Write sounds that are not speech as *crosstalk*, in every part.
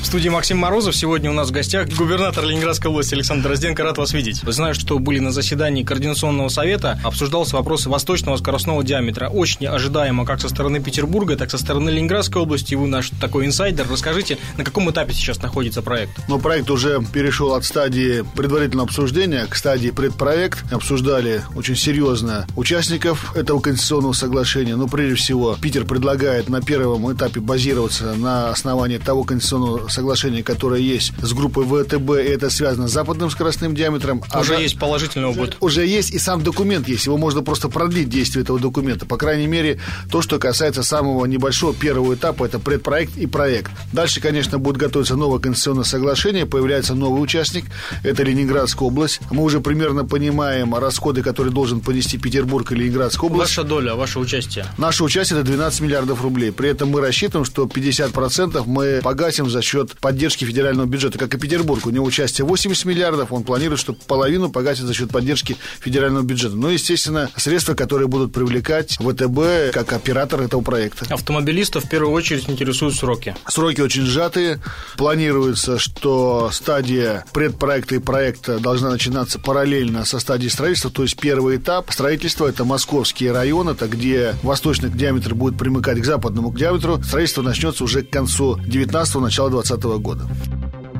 В студии Максим Морозов. Сегодня у нас в гостях губернатор Ленинградской области Александр Дрозденко. Рад вас видеть. Знаю, что были на заседании Координационного совета. Обсуждался вопрос восточного скоростного диаметра. Очень ожидаемо как со стороны Петербурга, так со стороны Ленинградской области. Вы наш такой инсайдер. Расскажите, на каком этапе сейчас находится проект? Ну, проект уже перешел от стадии предварительного обсуждения к стадии предпроект. Обсуждали очень серьезно участников этого конституционного соглашения. Но прежде всего Питер предлагает на первом этапе базироваться на основании того конституционного соглашение, которое есть с группой ВТБ, и это связано с западным скоростным диаметром. Уже а есть положительный опыт. Уже есть, и сам документ есть. Его можно просто продлить действие этого документа. По крайней мере, то, что касается самого небольшого первого этапа, это предпроект и проект. Дальше, конечно, будет готовиться новое конституционное соглашение, появляется новый участник, это Ленинградская область. Мы уже примерно понимаем расходы, которые должен понести Петербург и Ленинградская область. Ваша доля, ваше участие? Наше участие – это 12 миллиардов рублей. При этом мы рассчитываем, что 50% мы погасим за счет поддержки федерального бюджета, как и Петербург. У него участие 80 миллиардов, он планирует, что половину погасит за счет поддержки федерального бюджета. Ну, естественно, средства, которые будут привлекать ВТБ как оператор этого проекта. Автомобилистов в первую очередь интересуют сроки. Сроки очень сжатые. Планируется, что стадия предпроекта и проекта должна начинаться параллельно со стадией строительства, то есть первый этап строительства – это московский район, это где восточный диаметр будет примыкать к западному диаметру. Строительство начнется уже к концу 19-го, начала 20 года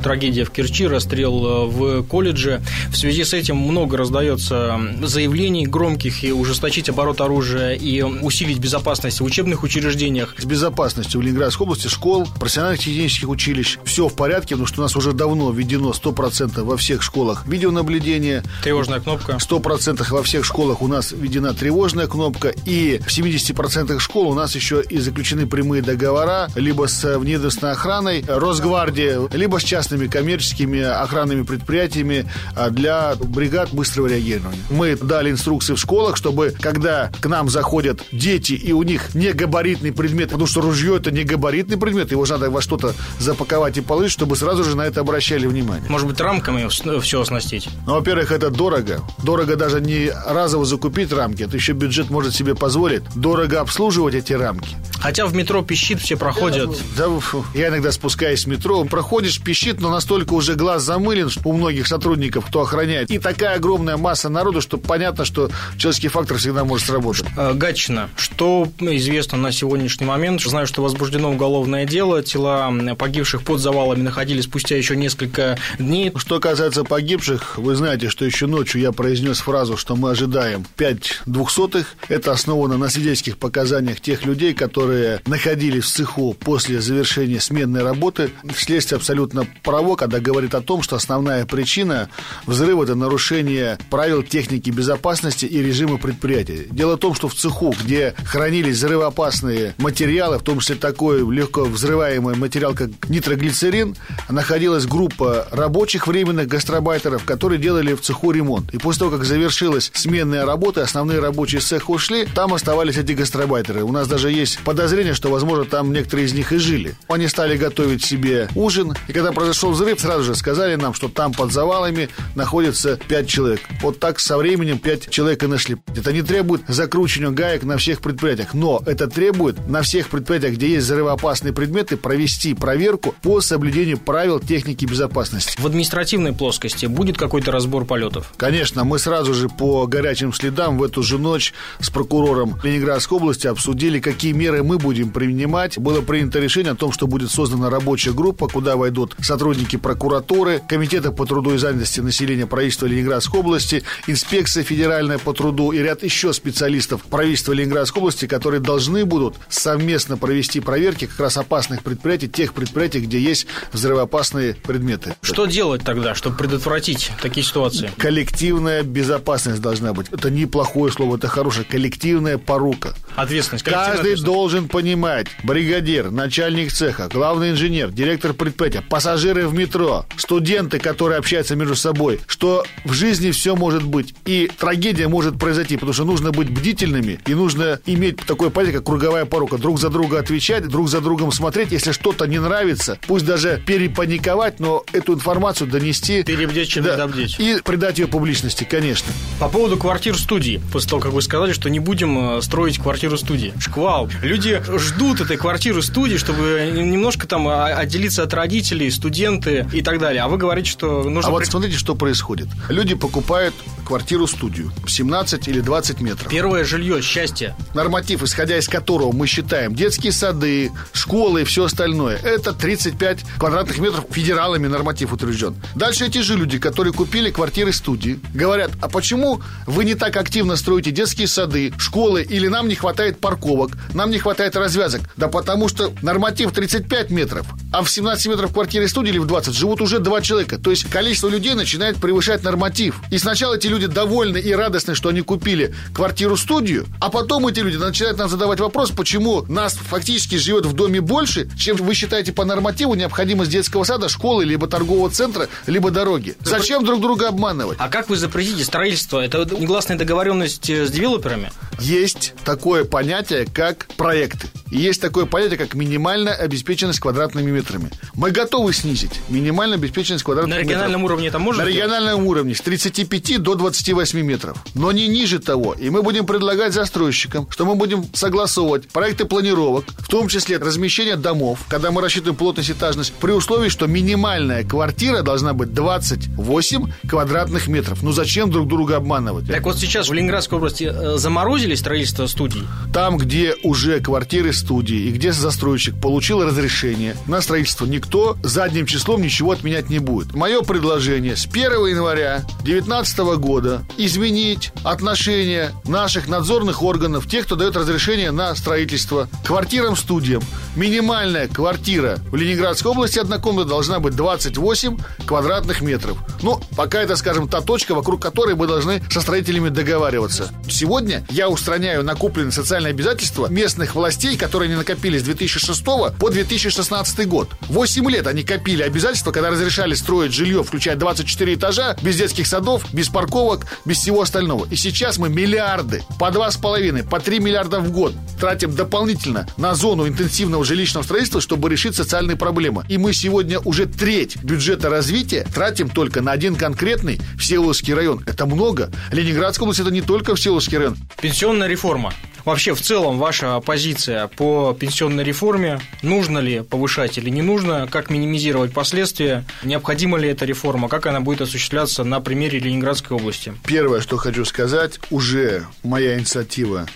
трагедия в Керчи, расстрел э, в колледже. В связи с этим много раздается заявлений громких и ужесточить оборот оружия и усилить безопасность в учебных учреждениях. С безопасностью в Ленинградской области школ, профессиональных технических училищ все в порядке, потому что у нас уже давно введено 100% во всех школах видеонаблюдение. Тревожная кнопка. 100% во всех школах у нас введена тревожная кнопка. И в 70% школ у нас еще и заключены прямые договора либо с внедостной охраной Росгвардии, либо с частными частными коммерческими охранными предприятиями а, для бригад быстрого реагирования. Мы дали инструкции в школах, чтобы когда к нам заходят дети и у них не габаритный предмет, потому что ружье это не габаритный предмет, его же надо во что-то запаковать и положить, чтобы сразу же на это обращали внимание. Может быть, рамками все оснастить? Ну, во-первых, это дорого. Дорого даже не разово закупить рамки, это еще бюджет может себе позволить. Дорого обслуживать эти рамки. Хотя в метро пищит, все проходят. Да, я иногда спускаюсь в метро, проходишь, пищит, но настолько уже глаз замылен у многих сотрудников, кто охраняет. И такая огромная масса народу, что понятно, что человеческий фактор всегда может сработать. Э, Гатчина. Что известно на сегодняшний момент? Знаю, что возбуждено уголовное дело. Тела погибших под завалами находились спустя еще несколько дней. Что касается погибших, вы знаете, что еще ночью я произнес фразу, что мы ожидаем 5 двухсотых. Это основано на свидетельских показаниях тех людей, которые находились в цеху после завершения сменной работы. Следствие абсолютно право, когда говорит о том, что основная причина взрыва – это нарушение правил техники безопасности и режима предприятия. Дело в том, что в цеху, где хранились взрывоопасные материалы, в том числе такой легко взрываемый материал, как нитроглицерин, находилась группа рабочих временных гастробайтеров, которые делали в цеху ремонт. И после того, как завершилась сменная работа, основные рабочие из цеха ушли, там оставались эти гастробайтеры. У нас даже есть подозрение, что, возможно, там некоторые из них и жили. Они стали готовить себе ужин, и когда произошел взрыв, сразу же сказали нам, что там под завалами находится пять человек. Вот так со временем пять человек и нашли. Это не требует закручивания гаек на всех предприятиях, но это требует на всех предприятиях, где есть взрывоопасные предметы, провести проверку по соблюдению правил техники безопасности. В административной плоскости будет какой-то разбор полетов? Конечно, мы сразу же по горячим следам в эту же ночь с прокурором Ленинградской области обсудили, какие меры мы будем принимать. Было принято решение о том, что будет создана рабочая группа, куда войдут сотрудники прокуратуры, Комитета по труду и занятости населения правительства Ленинградской области, инспекция федеральная по труду и ряд еще специалистов правительства Ленинградской области, которые должны будут совместно провести проверки как раз опасных предприятий, тех предприятий, где есть взрывоопасные предметы. Что делать тогда, чтобы предотвратить такие ситуации? Коллективная безопасность должна быть. Это неплохое слово, это хорошее. Коллективная порука. Ответственность. Каждый должен понимать, бригадир, начальник цеха, главный инженер, директор предприятия, пассажиры пассажиры в метро, студенты, которые общаются между собой, что в жизни все может быть. И трагедия может произойти, потому что нужно быть бдительными и нужно иметь такое понятие, как круговая порука. Друг за друга отвечать, друг за другом смотреть. Если что-то не нравится, пусть даже перепаниковать, но эту информацию донести. Перебдеть, чем да. И придать ее публичности, конечно. По поводу квартир студии. После того, как вы сказали, что не будем э, строить квартиру студии. Шквал. Люди ждут этой квартиры студии, чтобы немножко там а, отделиться от родителей, студенты и так далее. А вы говорите, что нужно... А вот смотрите, что происходит. Люди покупают квартиру-студию 17 или 20 метров. Первое жилье, счастье. Норматив, исходя из которого мы считаем детские сады, школы и все остальное, это 35 квадратных метров федералами норматив утвержден. Дальше эти же люди, которые купили квартиры-студии, говорят, а почему вы не так активно строите детские сады, школы, или нам не хватает парковок, нам не хватает развязок? Да потому что норматив 35 метров, а в 17 метров квартиры студии или в 20 живут уже два человека. То есть количество людей начинает превышать норматив. И сначала эти люди довольны и радостны, что они купили квартиру-студию, а потом эти люди начинают нам задавать вопрос, почему нас фактически живет в доме больше, чем вы считаете по нормативу необходимость детского сада, школы, либо торгового центра, либо дороги. Зачем друг друга обманывать? А как вы запретите строительство? Это негласная договоренность э, с девелоперами? Есть такое понятие, как проекты. И есть такое понятие, как минимальная обеспеченность квадратными метрами. Мы готовы снизить минимальную обеспеченность квадратных метров. На региональном метров. уровне это можно? На региональном уровне с 35 до 28 метров. Но не ниже того. И мы будем предлагать застройщикам, что мы будем согласовывать проекты планировок, в том числе размещение домов, когда мы рассчитываем плотность этажность, при условии, что минимальная квартира должна быть 28 квадратных метров. Ну зачем друг друга обманывать? Так вот сейчас в Ленинградской области э, заморозили строительство студий? Там, где уже квартиры студии и где застройщик получил разрешение на строительство, никто задним числом ничего отменять не будет. Мое предложение с 1 января 2019 года изменить отношение наших надзорных органов, тех, кто дает разрешение на строительство, квартирам-студиям. Минимальная квартира в Ленинградской области однокомнатная должна быть 28 квадратных метров. Ну, пока это, скажем, та точка, вокруг которой мы должны со строителями договариваться. Сегодня я устраняю накопленные социальные обязательства местных властей, которые не накопили с 2006 по 2016 год. 8 лет они копили обязательства, когда разрешали строить жилье, включая 24 этажа, без детских садов, без парковок, без всего остального. И сейчас мы миллиарды, по 2,5, по 3 миллиарда в год тратим дополнительно на зону интенсивного жилищного строительства, чтобы решить социальные проблемы. И мы сегодня уже треть бюджета развития тратим только на один конкретный Всеволожский район. Это много. Ленинградская область это не только Всеволожский район. Пенсионная реформа. Вообще, в целом, ваша позиция по пенсионной реформе, нужно ли повышать или не нужно, как минимизировать последствия, необходима ли эта реформа, как она будет осуществляться на примере Ленинградской области? Первое, что хочу сказать, уже моя инициатива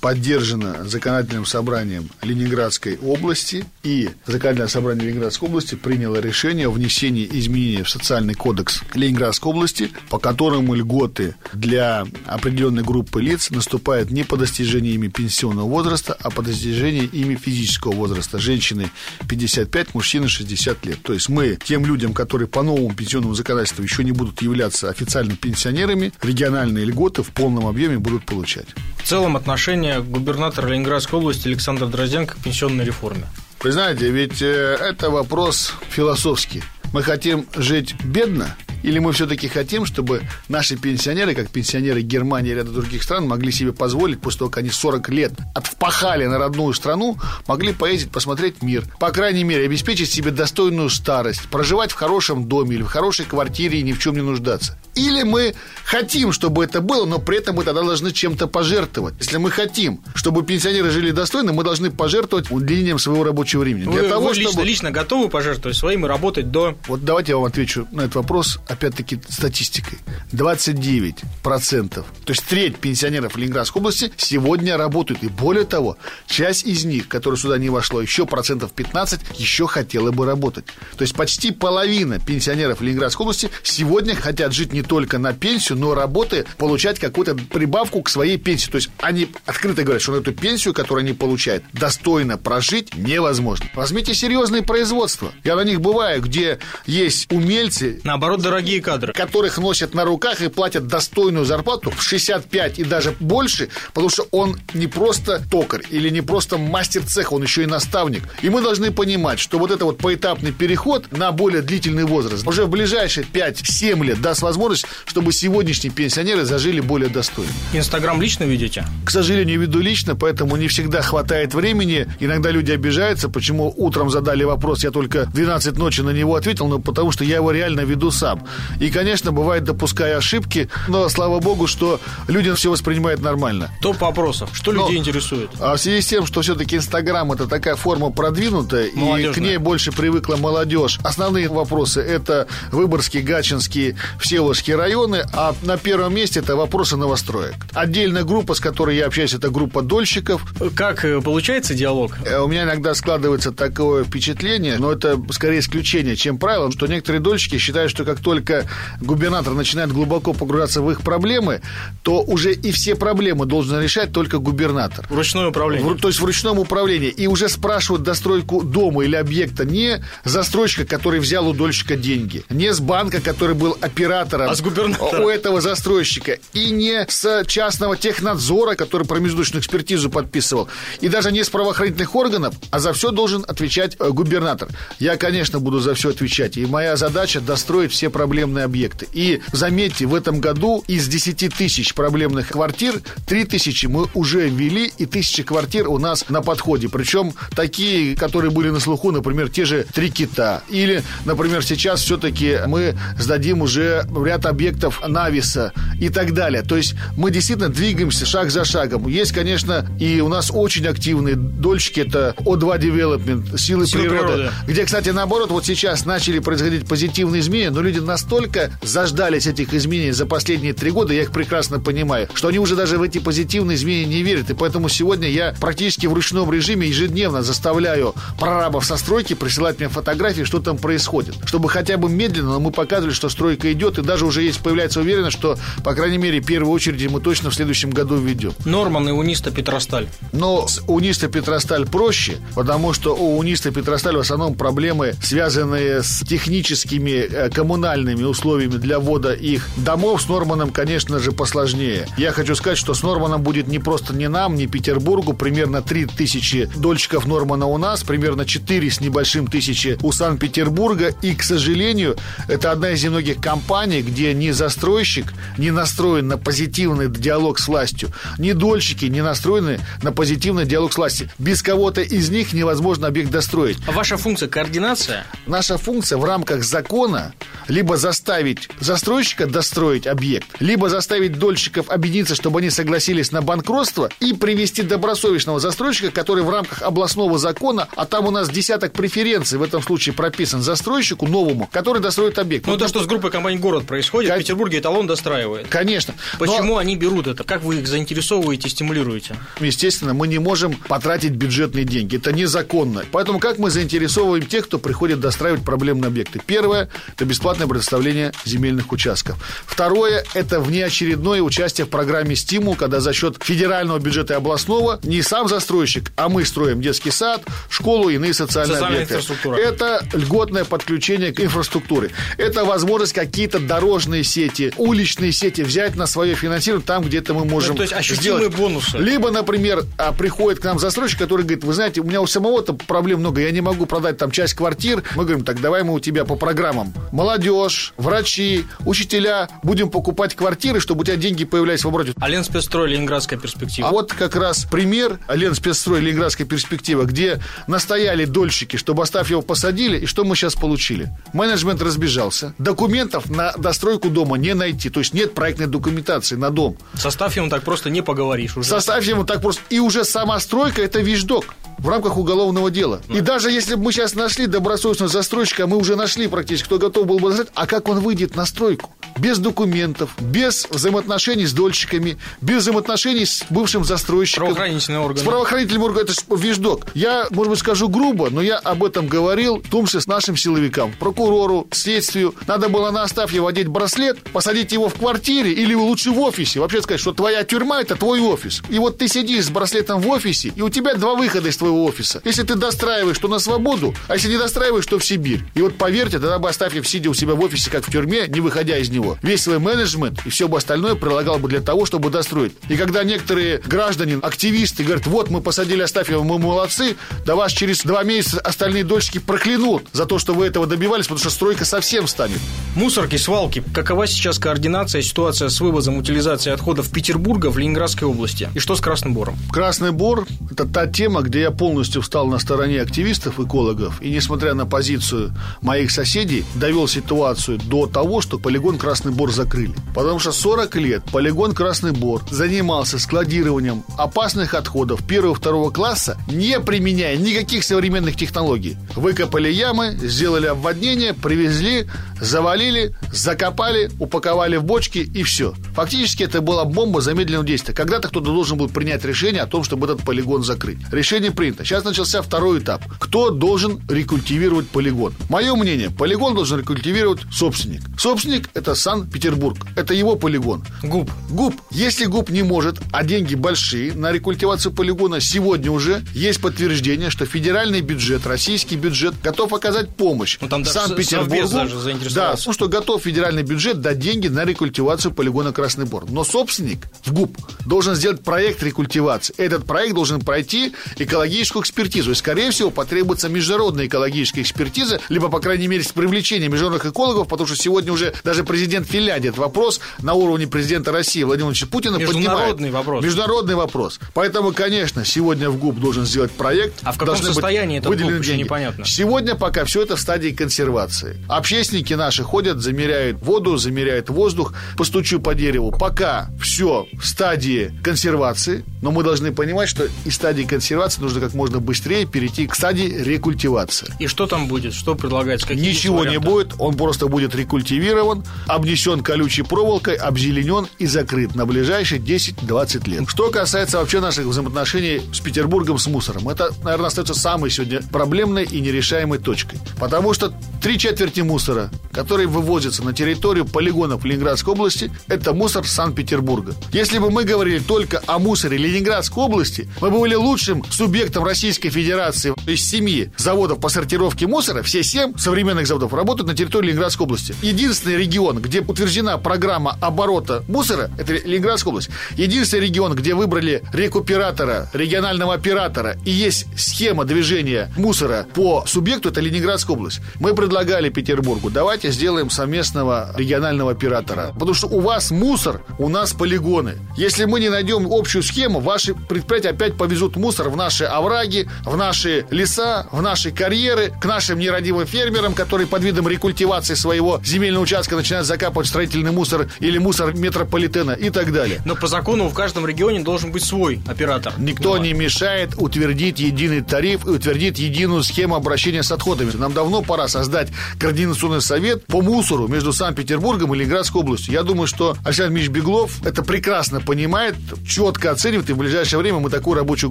поддержана законодательным собранием Ленинградской области, и законодательное собрание Ленинградской области приняло решение о внесении изменений в социальный кодекс Ленинградской области, по которому льготы для определенной группы лиц наступают не по достижении ими пенсионного возраста, а по достижении ими физического возраста. Женщины 55, мужчины 60 лет. То есть мы тем людям, которые по новому пенсионному законодательству еще не будут являться официальными пенсионерами, региональные льготы в полном объеме будут получать. В целом отношение губернатора Ленинградской области Александра Дрозденко к пенсионной реформе? Вы знаете, ведь э, это вопрос философский. Мы хотим жить бедно – или мы все-таки хотим, чтобы наши пенсионеры, как пенсионеры Германии и ряда других стран, могли себе позволить, после того, как они 40 лет отвпахали на родную страну, могли поездить, посмотреть мир, по крайней мере, обеспечить себе достойную старость, проживать в хорошем доме или в хорошей квартире и ни в чем не нуждаться. Или мы хотим, чтобы это было, но при этом мы тогда должны чем-то пожертвовать. Если мы хотим, чтобы пенсионеры жили достойно, мы должны пожертвовать удлинением своего рабочего времени. Вы, Для того, вы лично, чтобы... лично готовы пожертвовать своим и работать до... Вот давайте я вам отвечу на этот вопрос опять-таки, статистикой. 29%, то есть треть пенсионеров Ленинградской области сегодня работают. И более того, часть из них, которая сюда не вошла, еще процентов 15, еще хотела бы работать. То есть почти половина пенсионеров Ленинградской области сегодня хотят жить не только на пенсию, но работая, получать какую-то прибавку к своей пенсии. То есть они открыто говорят, что на эту пенсию, которую они получают, достойно прожить невозможно. Возьмите серьезные производства. Я на них бываю, где есть умельцы. Наоборот, дорогие кадры. Которых носят на руках и платят достойную зарплату в 65 и даже больше, потому что он не просто токарь или не просто мастер цеха, он еще и наставник. И мы должны понимать, что вот это вот поэтапный переход на более длительный возраст уже в ближайшие 5-7 лет даст возможность, чтобы сегодняшние пенсионеры зажили более достойно. Инстаграм лично видите? К сожалению, веду лично, поэтому не всегда хватает времени. Иногда люди обижаются, почему утром задали вопрос, я только 12 ночи на него ответил, но потому что я его реально веду сам. И, конечно, бывает, допуская ошибки, но слава богу, что люди все воспринимают нормально. Топ вопросов. Что но, людей интересует? А в связи с тем, что все-таки Инстаграм это такая форма продвинутая, и к ней больше привыкла молодежь. Основные вопросы это Выборгский, Гачинский, Всеволожские районы, а на первом месте это вопросы новостроек. Отдельная группа, с которой я общаюсь, это группа дольщиков. Как э, получается диалог? Э, у меня иногда складывается такое впечатление, но это скорее исключение, чем правило, что некоторые дольщики считают, что как только губернатор начинает глубоко погружаться в их проблемы, то уже и все проблемы должен решать только губернатор. Вручное управление. В, то есть в ручном управлении. И уже спрашивают достройку дома или объекта не застройщика, который взял у дольщика деньги, не с банка, который был оператором а с губернатора. у этого застройщика, и не с частного технадзора, который промежуточную экспертизу подписывал, и даже не с правоохранительных органов, а за все должен отвечать э, губернатор. Я, конечно, буду за все отвечать, и моя задача достроить все проблемные объекты. И заметьте, в этом году из 10 тысяч проблемных квартир 3 тысячи мы уже ввели, и тысячи квартир у нас на подходе. Причем такие, которые были на слуху, например, те же «Три кита». Или, например, сейчас все-таки мы сдадим уже ряд объектов Нависа и так далее. То есть мы действительно двигаемся шаг за шагом. Есть, конечно, и у нас очень активные дольщики, это О2 Development, Силы, Силы природы, природы, где, кстати, наоборот, вот сейчас начали происходить позитивные изменения, но люди настолько заждались этих изменений за последние три года, я их прекрасно понимаю, что они уже даже в эти позитивные изменения не верят. И поэтому сегодня я практически в ручном режиме ежедневно заставляю прорабов со стройки присылать мне фотографии, что там происходит. Чтобы хотя бы медленно, но мы показывали, что стройка идет, и даже уже есть появляется уверенность, что, по крайней мере, в первую очередь мы точно в следующем году введем. Норман и Униста Петросталь. Но с Униста Петросталь проще, потому что у Униста Петросталь в основном проблемы, связанные с техническими э, коммунальными условиями для ввода их домов. С Норманом, конечно же, посложнее. Я хочу сказать, что с Норманом будет не просто не нам, не Петербургу. Примерно 3 тысячи дольщиков Нормана у нас, примерно 4 с небольшим тысячи у Санкт-Петербурга. И, к сожалению, это одна из немногих компаний, где ни застройщик не настроен на позитивный диалог с властью, ни дольщики не настроены на позитивный диалог с властью. Без кого-то из них невозможно объект достроить. А ваша функция координация? Наша функция в рамках закона либо заставить застройщика достроить объект, либо заставить дольщиков объединиться, чтобы они согласились на банкротство и привести добросовестного застройщика, который в рамках областного закона, а там у нас десяток преференций в этом случае прописан застройщику новому, который достроит объект. Ну, вот то, что с группой компаний «Город» происходит, как... в Петербурге эталон достраивает. Конечно. Почему Но... они берут это? Как вы их заинтересовываете, стимулируете? Естественно, мы не можем потратить бюджетные деньги. Это незаконно. Поэтому как мы заинтересовываем тех, кто приходит достраивать проблемные объекты? Первое – это бесплатное предоставление земельных участков. Второе – это внеочередное участие в программе «Стимул», когда за счет федерального бюджета и областного не сам застройщик, а мы строим детский сад, школу и иные социальные Социальная объекты. Это льготное подключение к инфраструктуре. Это возможность какие-то дорожные сети, уличные сети взять на свое финансирование там, где-то мы можем ну, то есть ощутимые сделать. бонусы. Либо, например, а, приходит к нам застройщик, который говорит, вы знаете, у меня у самого-то проблем много, я не могу продать там часть квартир. Мы говорим, так давай мы у тебя по программам. Молодежь, врачи, учителя, будем покупать квартиры, чтобы у тебя деньги появлялись в обороте. А Ленспецстрой, Ленинградская перспектива. А вот как раз пример Ленспецстрой, Ленинградская перспектива, где настояли дольщики, чтобы оставь его посадили, и что мы сейчас получили? Менеджмент разбежался. Документов на достройку дома не найти. То есть нет проектной документации на дом. Составь ему так просто не поговоришь уже. Составь ему так просто. И уже сама стройка – это вещдок в рамках уголовного дела. Да. И даже если бы мы сейчас нашли добросовестного застройщика, мы уже нашли практически, кто готов был бы сказать, а как он выйдет на стройку? Без документов, без взаимоотношений с дольщиками, без взаимоотношений с бывшим застройщиком. Правоохранительные органы. С правоохранительным органом. Это вещдок. Я, может быть, скажу грубо, но я об этом говорил, в том числе с нашим силовикам, прокурору, следствию. Надо было на Астафьева одеть браслет, посадить его в квартире или лучше в офисе. Вообще сказать, что твоя тюрьма – это твой офис. И вот ты сидишь с браслетом в офисе, и у тебя два выхода из твоего офиса. Если ты достраиваешь, то на свободу, а если не достраиваешь, то в Сибирь. И вот поверьте, тогда бы Астафьев, сидя у себя в офисе, как в тюрьме, не выходя из него, весь свой менеджмент и все бы остальное прилагал бы для того, чтобы достроить. И когда некоторые граждане, активисты говорят, вот мы посадили Астафьева, мы молодцы, да вас через два месяца остальные дольщики проклянут за то, что вы этого добивались, потому что стройка совсем станет. Мусорки, свалки. Какова сейчас координация, ситуация с вывозом, утилизацией отходов Петербурга в Ленинградской области? И что с Красным Бором? Красный Бор – это та тема, где я полностью встал на стороне активистов, экологов, и, несмотря на позицию моих соседей, довел ситуацию до того, что полигон Красный Бор закрыли. Потому что 40 лет полигон Красный Бор занимался складированием опасных отходов первого-второго класса, не применяя никаких современных технологий. Выкопали ямы, сделали обводнение, привезли, завалили, закопали, упаковали в бочки и все. Фактически это была бомба замедленного действия. Когда-то кто-то должен был принять решение о том, чтобы этот полигон закрыть. Решение принято. Сейчас начался второй этап. Кто должен рекультивировать полигон? Мое мнение, полигон должен рекультивировать собственник. Собственник – это Санкт-Петербург. Это его полигон. ГУП. ГУП. Если ГУП не может, а деньги большие на рекультивацию полигона, сегодня уже есть подтверждение, что федеральный бюджет, российский бюджет готов оказать помощь Ну, там даже Санкт-Петербургу. даже Да, что готов федеральный бюджет дать деньги на рекультивацию полигона Красный Бор. Но собственник в ГУП должен сделать проект рекультивации. Этот проект должен пройти экологическую экспертизу. И, скорее всего, потребуется международная экологическая экспертиза, либо, по крайней мере, с привлечением международных экологов, потому что сегодня уже даже президент Финляндии этот вопрос на уровне президента России Владимира Владимировича Путина Международный поднимает. вопрос. Международный вопрос. Поэтому, конечно, сегодня в ГУП должен сделать проект. А в каком состоянии ГУП, еще деньги. непонятно. Сегодня пока все это в стадии консервации. Общественники наши ходят, замеряют воду, замеряют воздух. Постучу по дереву. Пока все в стадии консервации, но мы должны понимать, что из стадии консервации нужно как можно быстрее перейти к стадии рекультивации. И что там будет? Что предлагается? Какие Ничего не будет, он просто будет рекультивирован, обнесен колючей проволокой, обзеленен и закрыт на ближайшие 10-20 лет. Что касается вообще наших взаимоотношений с Петербургом, с мусором, это, наверное, остается самой сегодня проблемной и нерешаемой точкой. Потому что три четверти мусора, который вывозится на территорию полигонов Ленинградской области, это мусор Санкт-Петербурга. Если бы мы говорили только о мусоре Ленинградской области, мы бы были лучшим субъектом Российской Федерации из семи заводов по сортировке мусора, все семь современных заводов работают на территории Ленинградской области. Единственный регион, где утверждена программа оборота мусора, это Ленинградская область. Единственный регион, где выбрали рекуператора, регионального оператора, и есть схема движения мусора по субъекту, это Ленинградская область. Мы предлагали Петербургу, давайте сделаем совместного регионального оператора. Потому что у вас мусор, у нас полигоны. Если мы не найдем общую схему, ваши предприятия опять повезут мусор в наши овраги, в наши леса, в наши карьеры, к нашим нерадивым фермерам, которые под видом рекультивации своего земельного участка начинают закапывать строительный мусор или мусор метрополитена и так далее. Но по закону в каждом регионе должен быть свой оператор. Никто Ну, не мешает утвердить единый тариф и утвердить единую схему обращения с отходами. Нам давно пора создать координационный совет по мусору между Санкт-Петербургом и Ленинградской областью. Я думаю, что Александр Ильич Беглов это прекрасно понимает, четко оценивает, и в ближайшее время мы такую рабочую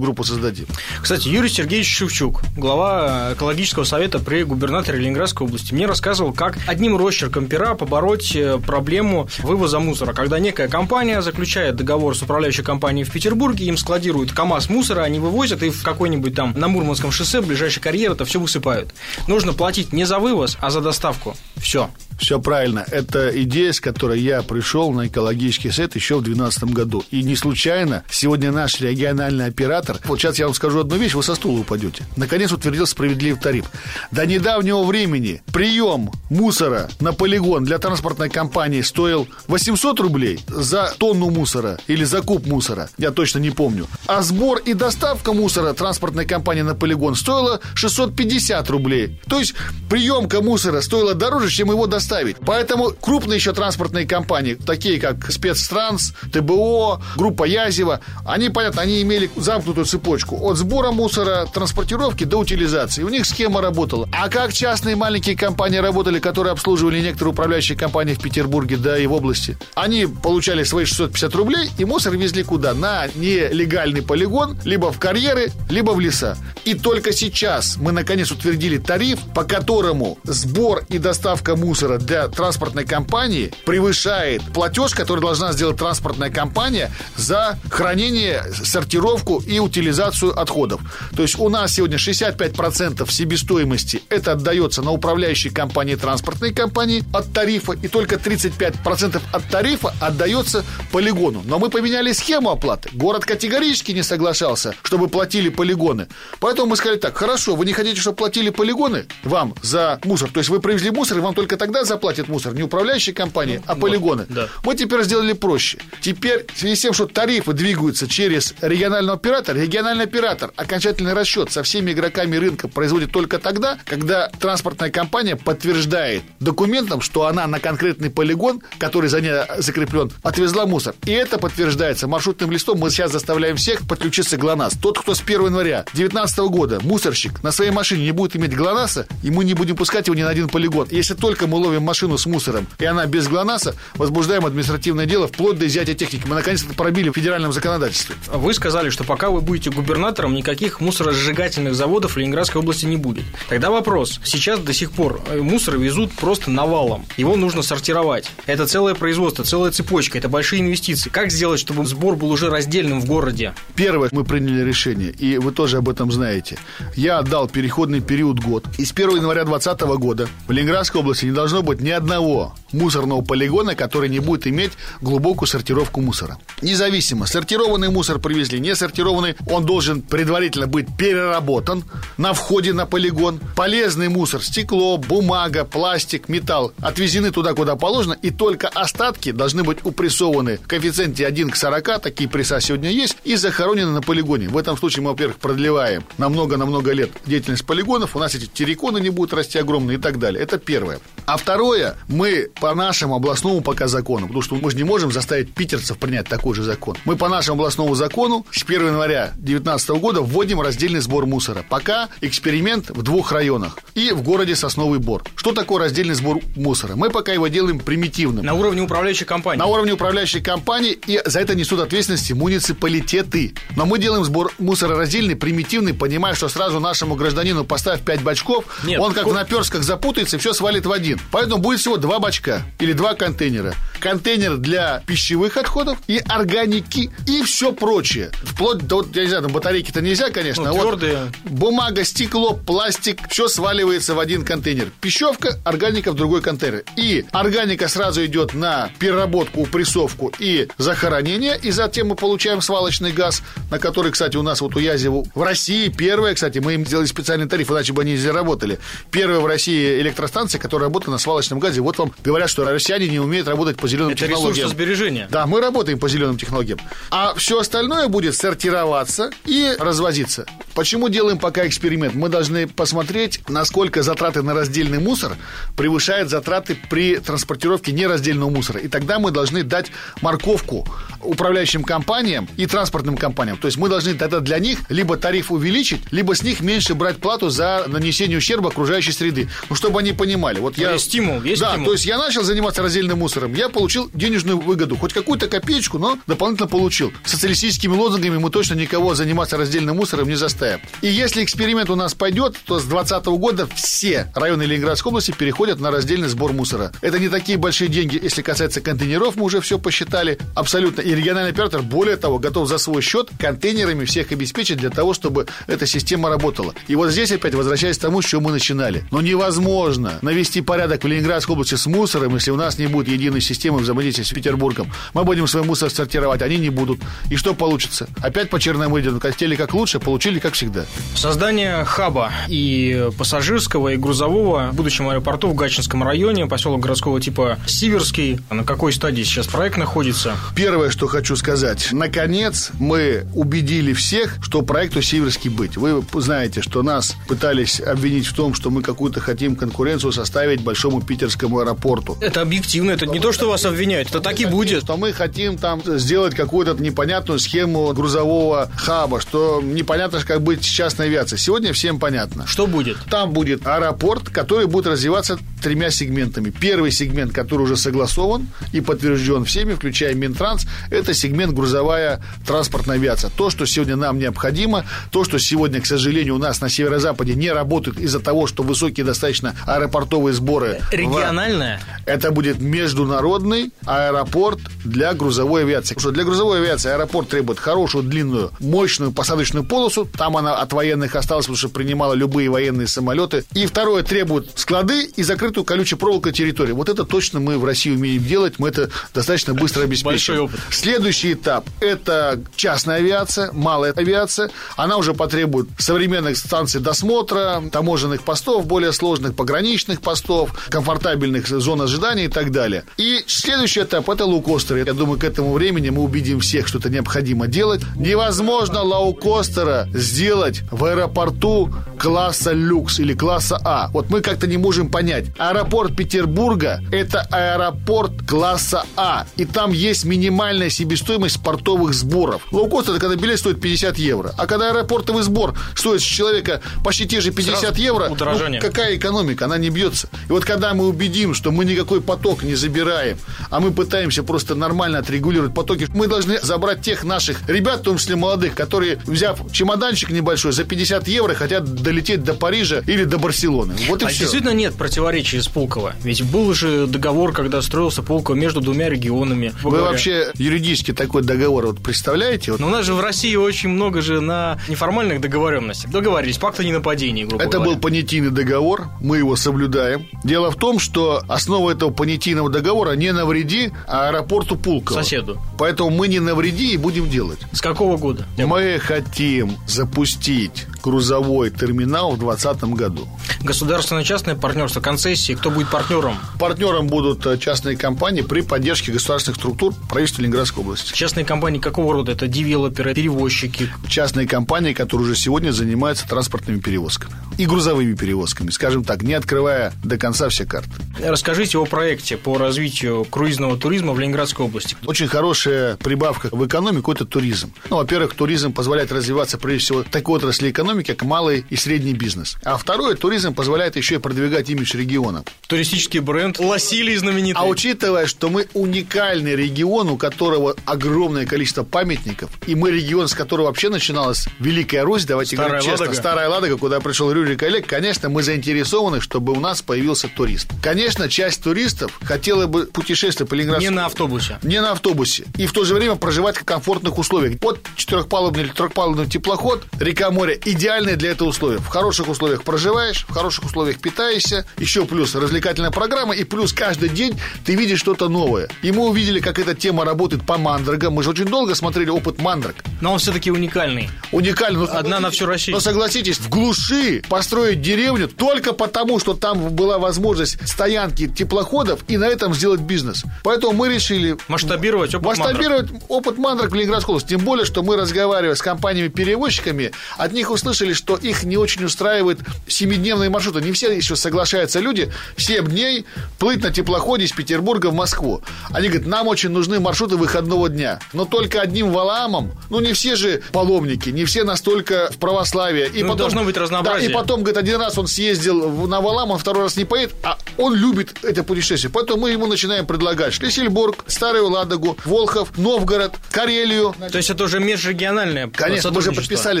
группу создадим. Кстати, Юрий Сергеевич Шевчук, глава экологического совета при губернаторе Ленинградской области, мне рассказывал, как одним росчерком пера побороть э, проблему вывоза мусора. Когда некая компания заключает договор с управляющей компанией в Петербурге, им складируют КАМАЗ мусора, они вывозят и в какой-нибудь там на Мурманском шоссе, в ближайший карьер это все высыпают. Нужно платить не за вывоз, а за доставку. Все. Все правильно. Это идея, с которой я пришел на экологический сет еще в 2012 году. И не случайно сегодня наш региональный оператор... Вот сейчас я вам скажу одну вещь, вы со стула упадете. Наконец утвердил справедливый тариф. До недавнего времени прием мусора на полигон для транспортной компании стоил 800 рублей за тонну мусора или за куб мусора. Я точно не помню. А сбор и доставка мусора транспортной компании на полигон стоила 650 рублей. То есть приемка мусора стоила дороже, чем его доставить. Поэтому крупные еще транспортные компании, такие как Спецтранс, ТБО, группа Язева, они, понятно, они имели замкнутую цепочку от сбора мусора, транспортировки до утилизации. У них схема работала. А как частные маленькие компании работали, которые обслуживали некоторые управляющие компании в Петербурге, да и в области? Они получали свои 650 рублей и мусор везли куда? На нелегальный полигон, либо в карьеры, либо в леса. И только сейчас мы наконец утвердили тариф, по которому сбор и доставка мусора мусора для транспортной компании превышает платеж, который должна сделать транспортная компания за хранение, сортировку и утилизацию отходов. То есть у нас сегодня 65% себестоимости это отдается на управляющей компании транспортной компании от тарифа, и только 35% от тарифа отдается полигону. Но мы поменяли схему оплаты. Город категорически не соглашался, чтобы платили полигоны. Поэтому мы сказали так, хорошо, вы не хотите, чтобы платили полигоны вам за мусор. То есть вы привезли мусор, и вам только тогда заплатят мусор. Не управляющая компания, а полигоны. Да. Мы теперь сделали проще. Теперь в связи с тем, что тарифы двигаются через регионального оператора, региональный оператор окончательный расчет со всеми игроками рынка производит только тогда, когда транспортная компания подтверждает документом, что она на конкретный полигон, который за ней закреплен, отвезла мусор. И это подтверждается маршрутным листом. Мы сейчас заставляем всех подключиться к ГЛОНАСС. Тот, кто с 1 января 2019 года мусорщик на своей машине не будет иметь ГЛОНАССа, и мы не будем пускать его ни на один полигон. Если только мы ловим машину с мусором, и она без ГЛОНАССа, возбуждаем административное дело вплоть до изъятия техники. Мы наконец-то пробили в федеральном законодательстве. Вы сказали, что пока вы будете губернатором, никаких мусоросжигательных заводов в Ленинградской области не будет. Тогда вопрос. Сейчас до сих пор э, мусор везут просто навалом. Его нужно сортировать. Это целое производство, целая цепочка, это большие инвестиции. Как сделать, чтобы сбор был уже раздельным в городе? Первое, мы приняли решение, и вы тоже об этом знаете. Я отдал переходный период год. И с 1 января 2020 года в Ленинградской области не должно быть ни одного мусорного полигона, который не будет иметь глубокую сортировку мусора. Независимо, сортированный мусор привезли, не сортированный, он должен предварительно быть переработан на входе на полигон. Полезный мусор, стекло, бумага, пластик, металл отвезены туда, куда положено, и только остатки должны быть упрессованы в коэффициенте 1 к 40, такие пресса сегодня есть, и захоронены на полигоне. В этом случае мы, во-первых, продлеваем на много-на много лет деятельность полигонов, у нас эти терриконы не будут расти огромные и так далее. Это первое. А второе, мы по нашему областному пока закону, потому что мы же не можем заставить питерцев принять такой же закон. Мы по нашему областному закону с 1 января 2019 года вводим раздельный сбор мусора. Пока эксперимент в двух районах и в городе Сосновый Бор. Что такое раздельный сбор мусора? Мы пока его делаем примитивным. На уровне управляющей компании. На уровне управляющей компании, и за это несут ответственности муниципалитеты. Но мы делаем сбор мусора раздельный, примитивный, понимая, что сразу нашему гражданину поставь 5 бачков, Нет, он как в наперсках запутается и все свалит в один. Поэтому будет всего два бачка или два контейнера. Контейнер для пищевых отходов и органики и все прочее. Вплоть до, вот, я не знаю, там батарейки-то нельзя, конечно. Ну, твердые. Вот бумага, стекло, пластик, все сваливается в один контейнер. Пищевка, органика в другой контейнер. И органика сразу идет на переработку, упрессовку и захоронение, и затем мы получаем свалочный газ, на который, кстати, у нас вот у Язева в России первая, кстати, мы им сделали специальный тариф, иначе бы они не заработали. Первая в России электростанция, которая работает на свалочном газе. Вот вам говорят, что россияне не умеют работать по зеленым Это технологиям. сбережения. Да, мы работаем по зеленым технологиям. А все остальное будет сортироваться и развозиться. Почему делаем пока эксперимент? Мы должны посмотреть, насколько затраты на раздельный мусор превышают затраты при транспортировке нераздельного мусора. И тогда мы должны дать морковку управляющим компаниям и транспортным компаниям. То есть мы должны тогда для них либо тариф увеличить, либо с них меньше брать плату за нанесение ущерба окружающей среды. Ну, чтобы они понимали. Вот я... Есть стимул, есть да, стимул. то есть я начал заниматься раздельным мусором, я получил денежную выгоду, хоть какую-то копеечку, но дополнительно получил. Социалистическими лозунгами мы точно никого заниматься раздельным мусором не заставим. И если эксперимент у нас пойдет, то с 2020 года все районы Ленинградской области переходят на раздельный сбор мусора. Это не такие большие деньги, если касается контейнеров, мы уже все посчитали абсолютно. И региональный оператор, более того, готов за свой счет контейнерами всех обеспечить для того, чтобы эта система работала. И вот здесь опять возвращаясь к тому, с чего мы начинали. Но невозможно навести порядок в Ленинградской области с мусором, если у нас не будет единой системы взаимодействия с Петербургом. Мы будем свой мусор сортировать, они не будут. И что получится? Опять по черному идет. Хотели как лучше, получили как всегда. Создание хаба и пассажирского, и грузового в будущем аэропорту в Гатчинском районе, поселок городского типа Сиверский. На какой стадии сейчас проект находится? Первое, что хочу сказать. Наконец, мы убедили всех, что проекту Сиверский быть. Вы знаете, что нас пытались обвинить в том, что мы какую-то хотим конкуренцию составить большому питерскому аэропорту. Это объективно, это не то, что вас обвиняют, это так и будет. Что мы хотим там сделать какую-то непонятную схему грузового хаба, что непонятно, как быть с частной авиацией. Сегодня всем понятно. Что будет? Там будет аэропорт, который будет развиваться тремя сегментами. Первый сегмент, который уже согласован и подтвержден всеми, включая Минтранс, это сегмент грузовая транспортная авиация. То, что сегодня нам необходимо, то, что сегодня, к сожалению, у нас на северо-западе не работает из-за того, что высокие достаточно аэропортовые сборы. Региональная? Это будет международный аэропорт для грузовой авиации. Потому что для грузовой авиации аэропорт требует хорошую, длинную, мощную посадочную полосу. Там она от военных осталась, потому что принимала любые военные самолеты. И второе, требует склады и закрытую колючей проволокой территорию. Вот это точно мы в России умеем делать. Мы это достаточно быстро опыт. Следующий этап – это частная авиация, малая авиация. Она уже потребует современных станций досмотра, таможенных постов более сложных, пограничных постов, комфортабельных зон ожидания и так далее. И следующий этап – это лоукостеры. Я думаю, к этому времени мы убедим всех, что это необходимо делать. Невозможно лоукостера сделать в аэропорту класса люкс или класса А. Вот мы как-то не можем понять. Аэропорт Петербурга – это аэропорт класса А. И там есть минимальная себестоимость портовых сборов. Лоукостер – это когда билет стоит 50 евро. А когда аэропортовый сбор стоит с человека почти те же 50 Сразу евро, удорожание. ну, какая экономика? Она не бьется. И вот когда мы убедим, что мы никакой поток не забираем, а мы пытаемся просто нормально отрегулировать потоки, мы должны забрать тех наших ребят, в том числе молодых, которые, взяв чемоданчик небольшой, за 50 евро хотят долететь до Парижа или до Барселоны. Вот и а все. действительно нет противоречий с Пулково. Ведь был же договор, когда строился Пулково между двумя регионами. Вы вообще юридически такой договор вот представляете? Но у нас же в России очень много же на неформальных договоренностях. Договорились, пакт о ненападении, грубо Это говоря. был понятийный договор, мы его соблюдаем. Дело в том, что основа этого понятийного договора не навреди аэропорту Пулково. Соседу. Поэтому мы не навреди и будем делать. С какого года? Мы хотим запустить грузовой терминал в 2020 году. Государственно-частное партнерство, концессии, кто будет партнером? Партнером будут э, частные компании при поддержке государственных структур правительства Ленинградской области. Частные компании какого рода? Это девелоперы, перевозчики. Частные компании, которые уже сегодня занимаются транспортными перевозками и грузовыми перевозками, скажем так, не открывая до конца все карты. Расскажите о проекте по развитию круизного туризма в Ленинградской области. Очень хорошая прибавка в экономику – это туризм. Ну, во-первых, туризм позволяет развиваться, прежде всего, такой отрасли экономики, как малый и средний бизнес. А второе, туризм позволяет еще и продвигать имидж региона. Туристический бренд Лосилий знаменитый. А учитывая, что мы уникальный регион, у которого огромное количество памятников, и мы регион, с которого вообще начиналась Великая Русь, давайте Старая говорить честно, Ладога. Старая Ладога, куда пришел Рюрик Олег, конечно, мы заинтересованы, чтобы у нас появился турист. Конечно, часть туристов хотела бы путешествовать по Ленинградской Не на автобусе. не на автобусе. И в то же время проживать в комфортных условиях. Вот четырехпалубный или трехпалубный теплоход, река море, идеальные для этого условия. В хороших условиях проживаешь, в хороших условиях питаешься, еще плюс развлекательная программа, и плюс каждый день ты видишь что-то новое. И мы увидели, как эта тема работает по мандрагам. Мы же очень долго смотрели опыт мандраг. Но он все-таки уникальный. Уникально. Но Одна на всю Россию. Но согласитесь, в глуши построить деревню только потому, что там была возможность стоянки теплоходов и на этом сделать бизнес. Поэтому мы решили Масштабировать опыт масштабировать опыт мандрак в Ленинградской области. Тем более, что мы, разговаривая с компаниями-перевозчиками, от них услышали, что их не очень устраивает семидневные маршруты. Не все еще соглашаются люди 7 дней плыть на теплоходе из Петербурга в Москву. Они говорят, нам очень нужны маршруты выходного дня. Но только одним валаамом, ну не все же паломники, не все настолько в православие. И Ну, должно быть разнообразие. Да, и потом, говорит, один раз он съездил на Валам, он второй раз не поедет, а он любит это путешествие. Поэтому мы ему начинаем предлагать Шлиссельбург, Старую Ладогу, Волхов, Новгород, Карелию. То есть это уже межрегиональное Конечно, мы же подписали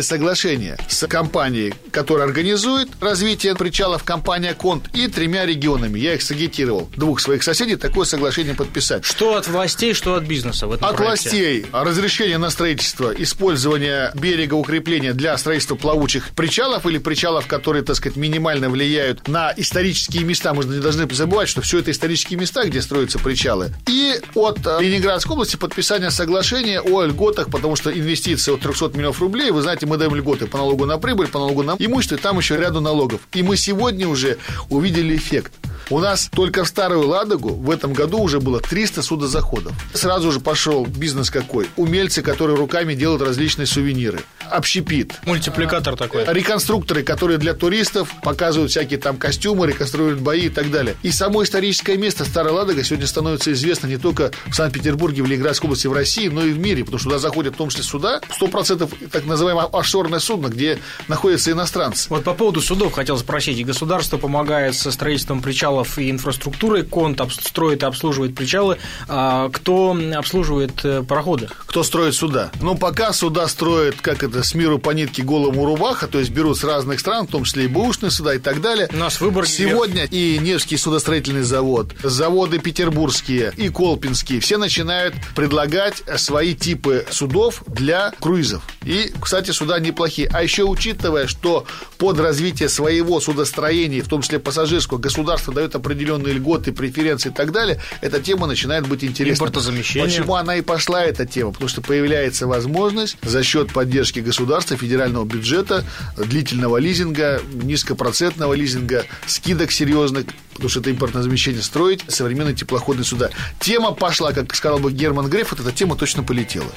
соглашение с компанией, которая организует развитие причалов, компания «Конт», и тремя регионами. Я их сагитировал, двух своих соседей, такое соглашение подписать. Что от властей, что от бизнеса в этом От проекте? властей разрешение на строительство, использование берега укрепления для строительства плавучих причалов или причалов, которые, так сказать, минимально влияют на исторические места. Мы не должны забывать, что все это исторические места, где строятся причалы. И от э, Ленинградской области подписание соглашения о льготах, потому что инвестиции от 300 миллионов рублей, вы знаете, мы даем льготы по налогу на прибыль, по налогу на имущество, и там еще ряду налогов. И мы сегодня уже увидели эффект. У нас только в Старую Ладогу в этом году уже было 300 судозаходов. Сразу же пошел бизнес какой? Умельцы, которые руками делают различные сувениры. общепит. Мультипликатор такой. Реконструкторы, которые для туристов показывают всякие там костюмы, реконструируют бои и так далее. И само историческое место Старая Ладога сегодня становится известно не только в Санкт-Петербурге, в Ленинградской области, в России, но и в мире, потому что туда заходят в том числе суда, 100% так называемое офшорное судно, где находятся иностранцы. Вот по поводу судов хотел спросить. Государство помогает со строительством причалов и инфраструктуры, Конт строит и обслуживает причалы. А кто обслуживает э, пароходы? Кто строит суда? Ну, пока суда строят, как это, с миру по нитке голому рубаха, то есть берут с разных стран, в том числе и бэушные суда и так далее. У нас выбор Сегодня и Невский судостроительный завод, заводы петербургские и колпинские, все начинают предлагать свои типы судов для круизов. И, кстати, суда неплохие. А еще учитывая, что под развитие своего судостроения, в том числе пассажирского, государство дает определенные льготы, преференции и так далее, эта тема начинает быть интересной. Импортозамещение. Почему она и пошла, эта тема? Потому что появляется возможность за счет поддержки государства, федерального бюджета, длительного лизинга, низкопроцентного лизинга, скидок серьезных, потому что это импортное замещение строить современные теплоходные суда. Тема пошла, как сказал бы Герман Греф, вот эта тема точно полетела.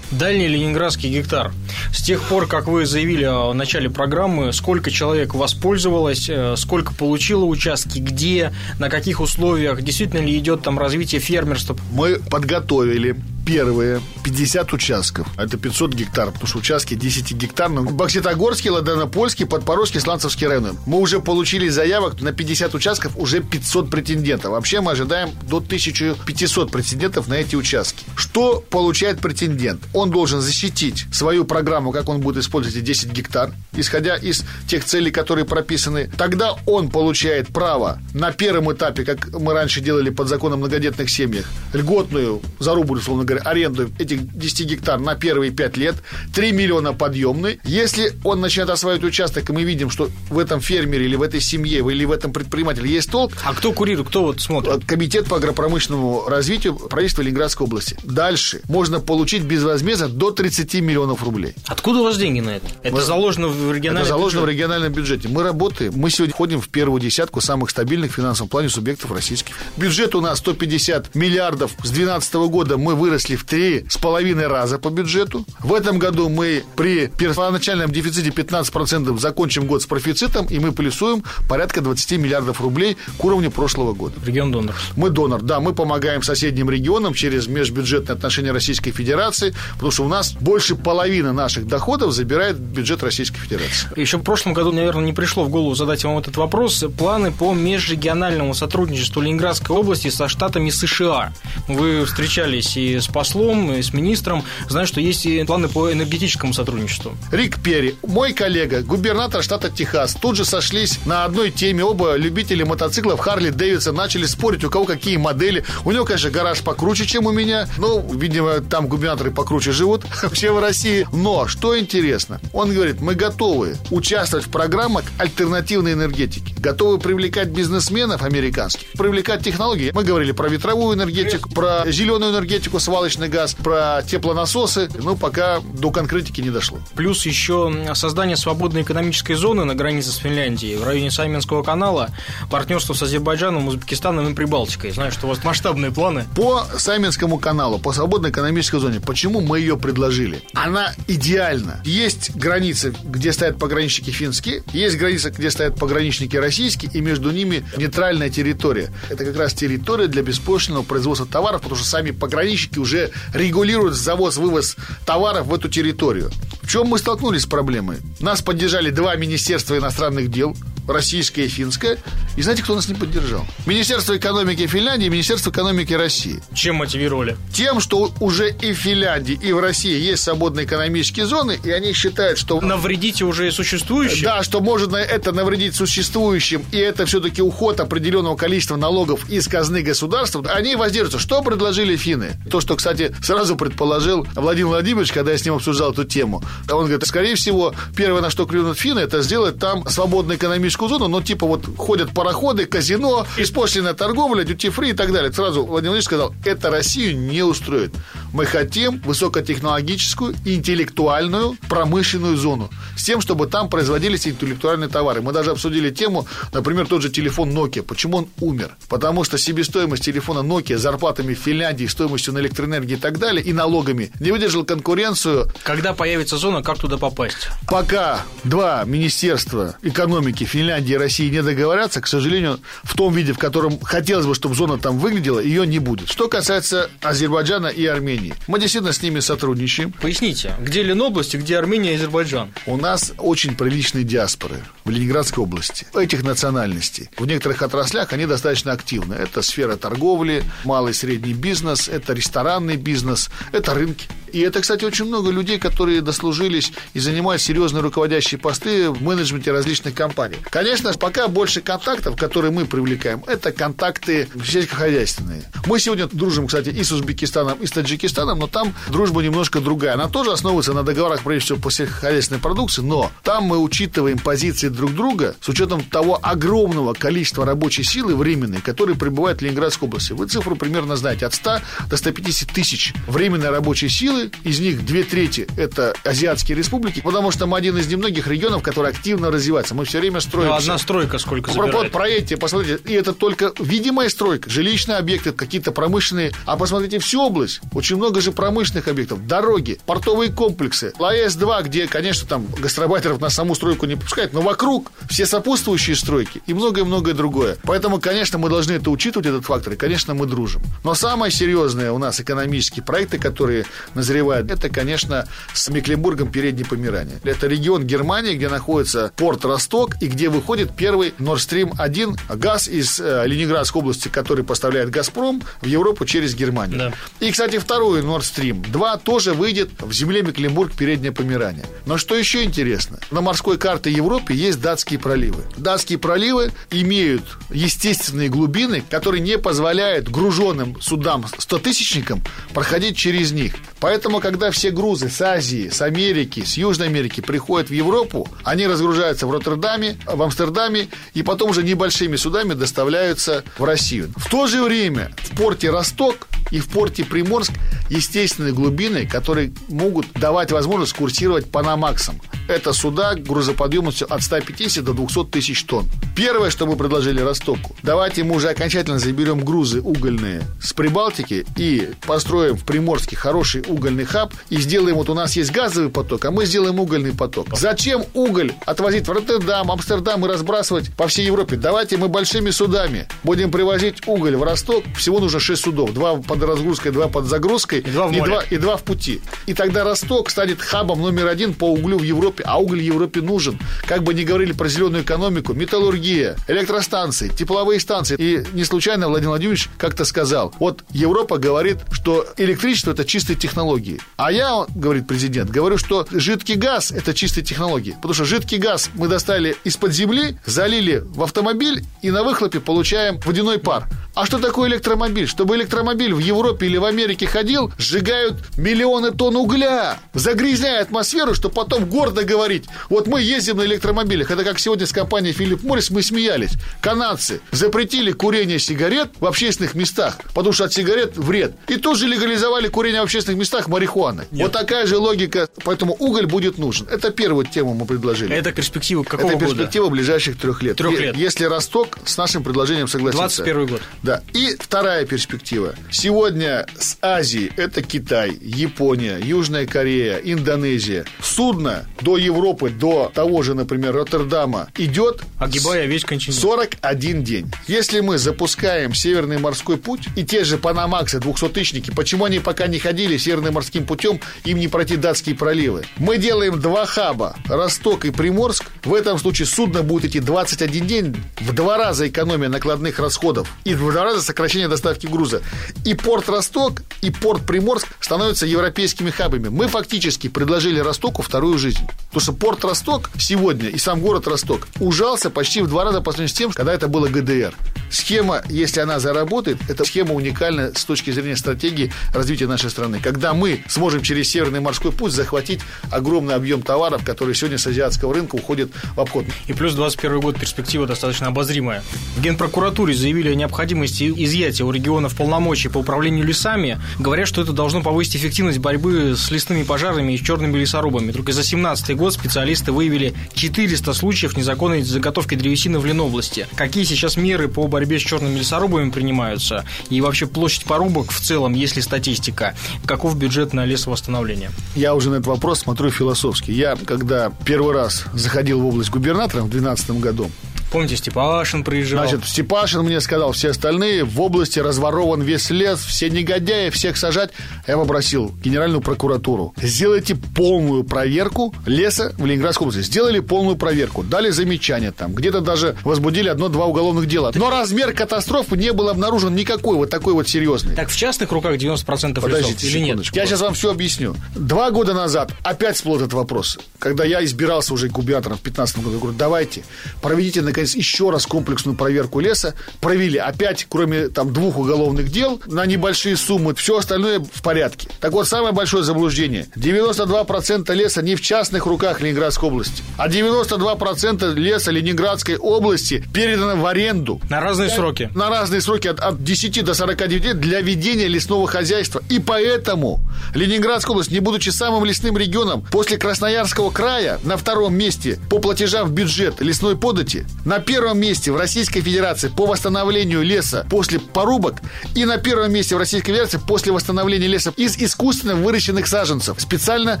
Дальний Ленинградский гектар. С тех пор, как вы заявили о начале программы, сколько человек воспользовалось, э, сколько получило участки, где, на каких условиях, действительно ли идет там развитие фермерства? Мы подготовили первые 50 участков. Это 500 гектар, потому что участки 10 гектарные. Бокситогорский, Ладанопольский, Подпорожский, Сланцевский районы. Мы уже получили заявок на 50 участков, уже 500 претендентов. Вообще мы ожидаем до 1500 претендентов на эти участки. Что получает претендент? Он должен защитить свою программу, как он будет использовать эти 10 гектар, исходя из тех целей, которые прописаны. Тогда он получает право на первом этапе, как мы раньше делали под законом многодетных семьях, льготную зарубу, условно говоря, аренду этих 10 гектар на первые 5 лет, 3 миллиона подъемный. Если он начинает осваивать участок, и мы видим, что в этом фермере или в этой семье или в этом предпринимателе есть толк. А кто курирует, кто вот смотрит? Комитет по агропромышленному развитию правительства Ленинградской области. Дальше можно получить безвозмездно до 30 миллионов рублей. Откуда у вас деньги на это? Это Мы... заложено в региональном Это заложено бюджете? в региональном бюджете. Мы работаем. Мы сегодня входим в первую десятку самых стабильных в финансовом плане субъектов российских. Бюджет у нас 150 миллиардов. С 2012 года мы выросли в три с половиной раза по бюджету. В этом году мы при первоначальном дефиците 15% закончим год с профицитом, и мы плюсуем порядка 20 миллиардов рублей к уровню прошлого года. Регион донор. Мы донор, да, мы помогаем соседним регионам через межбюджетные отношения Российской Федерации, потому что у нас больше половины наших доходов забирает бюджет Российской Федерации. Еще в прошлом году, наверное, не пришло в голову задать вам этот вопрос. Планы по межрегиональному сотрудничеству Ленинградской области со штатами США. Вы встречались и с послом, и с министром. Знаю, что есть и планы по энергетическому сотрудничеству. Рик Перри, мой коллега, губернатор штата Техас, тут же сошлись на одной теме. Оба любители мотоциклов Харли Дэвидсон начали спорить, у кого какие модели. У него, конечно, гараж покруче, чем у меня. Ну, видимо, там губернаторы покруче живут *laughs* вообще в России. Но, что интересно, он говорит, мы готовы участвовать в программах альтернативной энергетики. Готовы привлекать бизнесменов американских, привлекать технологии. Мы говорили про ветровую энергетику, про зеленую энергетику, свалочный газ, про теплонасосы. Ну, пока до конкретики не дошло. Плюс еще создание свободной экономической зоны на границе с Финляндией в районе Сайменского канала, партнерство с Азербайджаном, Узбекистаном и Прибалтикой. Знаю, что у вас масштабные планы. По Сайменскому каналу, по свободной экономической зоне, почему мы ее предложили? Она идеальна. Есть границы, где стоят пограничники финские, есть границы, где стоят пограничники российские, и между ними нейтральная территория. Это как раз территория для беспошлинного производства товаров, потому что сами пограничники уже регулируют завоз-вывоз товаров в эту территорию. В чем мы столкнулись с проблемой? Нас поддержали два министерства иностранных дел, российское и финское. И знаете, кто нас не поддержал? Министерство экономики Финляндии и Министерство экономики России. Чем мотивировали? Тем, что уже и в Финляндии, и в России есть свободные экономические зоны, и они считают, что... Навредите уже существующим? Да, что можно это навредить существующим, и это все-таки уход определенного количества налогов из казны государства. Они воздерживаются. Что предложили финны? То, что, кстати, сразу предположил Владимир Владимирович, когда я с ним обсуждал эту тему. Он говорит, скорее всего, первое, на что клюнут финны, это сделать там свободную экономическую зону, но типа вот ходят пароходы, казино, испошлинная торговля, дьюти-фри и так далее. Сразу Владимир Владимирович сказал, это Россию не устроит. Мы хотим высокотехнологическую, интеллектуальную, промышленную зону. С тем, чтобы там производились интеллектуальные товары. Мы даже обсудили тему, например, тот же телефон Nokia. Почему он умер? Потому что себестоимость телефона Nokia зарплатами в Финляндии, стоимостью на электроэнергии и так далее, и налогами не выдержал конкуренцию. Когда появится зона, как туда попасть? Пока два министерства экономики Финляндии и России не договорятся, к сожалению, в том виде, в котором хотелось бы, чтобы зона там выглядела, ее не будет. Что касается Азербайджана и Армении, мы действительно с ними сотрудничаем. Поясните, где Ленобласть и где Армения и Азербайджан? У нас очень приличные диаспоры в Ленинградской области. Этих национальностей. В некоторых отраслях они достаточно активны. Это сфера торговли, малый и средний бизнес, это ресторанный бизнес, это рынки. И это, кстати, очень много людей, которые дослужились и занимают серьезные руководящие посты в менеджменте различных компаний. Конечно, пока больше контактов, которые мы привлекаем, это контакты сельскохозяйственные. Мы сегодня дружим, кстати, и с Узбекистаном, и с Таджикистаном, но там дружба немножко другая. Она тоже основывается на договорах, прежде всего, по сельскохозяйственной продукции, но там мы учитываем позиции друг друга с учетом того огромного количества рабочей силы временной, которые прибывают в Ленинградской области. Вы цифру примерно знаете, от 100 до 150 тысяч временной рабочей силы из них две трети – это азиатские республики, потому что мы один из немногих регионов, который активно развивается. Мы все время строим. Ну, одна стройка сколько забирает? Вот проедьте, посмотрите, и это только видимая стройка, жилищные объекты, какие-то промышленные. А посмотрите всю область, очень много же промышленных объектов, дороги, портовые комплексы, ЛАЭС-2, где, конечно, там гастробайтеров на саму стройку не пускают, но вокруг все сопутствующие стройки и многое-многое другое. Поэтому, конечно, мы должны это учитывать, этот фактор, и, конечно, мы дружим. Но самое серьезное у нас экономические проекты, которые назревают назревает, это, конечно, с Мекленбургом Передней Померания. Это регион Германии, где находится порт Росток и где выходит первый Nord Stream 1 газ из э, Ленинградской области, который поставляет Газпром в Европу через Германию. Да. И, кстати, второй Nord Stream 2 тоже выйдет в земле Мекленбург Переднее Померание. Но что еще интересно? На морской карте Европы есть датские проливы. Датские проливы имеют естественные глубины, которые не позволяют груженным судам 100-тысячникам проходить через них. Поэтому, когда все грузы с Азии, с Америки, с Южной Америки приходят в Европу, они разгружаются в Роттердаме, в Амстердаме и потом уже небольшими судами доставляются в Россию. В то же время в порте Росток и в порте Приморск естественные глубины, которые могут давать возможность курсировать Панамаксом. Это суда грузоподъемностью от 150 до 200 тысяч тонн. Первое, что мы предложили Ростоку, давайте мы уже окончательно заберем грузы угольные с Прибалтики и построим в Приморске хороший угольный хаб и сделаем, вот у нас есть газовый поток, а мы сделаем угольный поток. Зачем уголь отвозить в Роттердам, Амстердам и разбрасывать по всей Европе? Давайте мы большими судами будем привозить уголь в Росток. Всего нужно 6 судов. Два под разгрузкой, два под загрузкой и два в, и два, и два в пути. И тогда Росток станет хабом номер один по углю в Европе, а уголь Европе нужен. Как бы ни говорили про зеленую экономику, металлургия, электростанции, тепловые станции. И не случайно Владимир Владимирович как-то сказал, вот Европа говорит, что электричество это чистые технологии. А я, говорит президент, говорю, что жидкий газ это чистые технологии. Потому что жидкий газ мы достали из-под земли, залили в автомобиль и на выхлопе получаем водяной пар. А что такое электромобиль? Чтобы электромобиль в Европе или в Америке ходил, сжигают миллионы тонн угля, загрязняя атмосферу, чтобы потом гордо говорить, вот мы ездим на электромобилях. Это как сегодня с компанией Филипп Моррис мы смеялись. Канадцы запретили курение сигарет в общественных местах, потому что от сигарет вред. И тут же легализовали курение в общественных местах марихуаны. Нет. Вот такая же логика, поэтому уголь будет нужен. Это первую тему мы предложили. Это перспектива какого Это перспектива года? ближайших трех лет. Трех лет. Если Росток с нашим предложением согласится. 21 год. Да. И вторая перспектива. Сегодня с Азии это Китай, Япония, Южная Корея, Индонезия. Судно до Европы, до того же, например, Роттердама идет... Огибая весь континент. 41 день. Если мы запускаем Северный морской путь и те же Панамаксы, 200-тысячники, почему они пока не ходили Северным морским путем, им не пройти датские проливы? Мы делаем два хаба, Росток и Приморск. В этом случае судно будет идти 21 день, в два раза экономия накладных расходов и в два раза сокращение доставки груза. И порт Росток, и порт Приморск становятся европейскими хабами. Мы фактически предложили Ростоку вторую жизнь. Потому что порт Росток сегодня и сам город Росток ужался почти в два раза по сравнению с тем, когда это было ГДР. Схема, если она заработает, это схема уникальна с точки зрения стратегии развития нашей страны. Когда мы сможем через Северный морской путь захватить огромный объем товаров, которые сегодня с азиатского рынка уходят в обход. И плюс 21 год перспектива достаточно обозримая. В Генпрокуратуре заявили о необходимости изъятия у регионов полномочий по управлению лесами. Говорят, что это должно повысить эффективность борьбы с лесными пожарами и черными лесорубами. Только за 2017 год специалисты выявили 400 случаев незаконной заготовки древесины в Ленобласти. Какие сейчас меры по борьбе с черными лесорубами принимаются? И вообще площадь порубок в целом, есть ли статистика? Каков бюджет на лесовосстановление? Я уже на этот вопрос смотрю философски. Я, когда первый раз заходил в область губернатором в 2012 году, Помните, Степашин приезжал? Значит, Степашин мне сказал, все остальные в области разворован весь лес, все негодяи, всех сажать. Я попросил Генеральную прокуратуру, сделайте полную проверку леса в Ленинградской области. Сделали полную проверку, дали замечания там, где-то даже возбудили одно-два уголовных дела. Но размер катастрофы не был обнаружен никакой вот такой вот серьезный. Так в частных руках 90% Подождите лесов или нет? Я сейчас вам все объясню. Два года назад опять всплыл этот вопрос. Когда я избирался уже губернатором в 15 году, я говорю, давайте, проведите наконец, еще раз комплексную проверку леса. Провели опять, кроме там двух уголовных дел, на небольшие суммы. Все остальное в порядке. Так вот, самое большое заблуждение. 92% леса не в частных руках Ленинградской области, а 92% леса Ленинградской области передано в аренду. На разные для, сроки. На разные сроки от, от 10 до 49 лет для ведения лесного хозяйства. И поэтому Ленинградская область, не будучи самым лесным регионом, после Красноярского края на втором месте по платежам в бюджет лесной подати, на первом месте в Российской Федерации по восстановлению леса после порубок и на первом месте в Российской Федерации после восстановления леса из искусственно выращенных саженцев, специально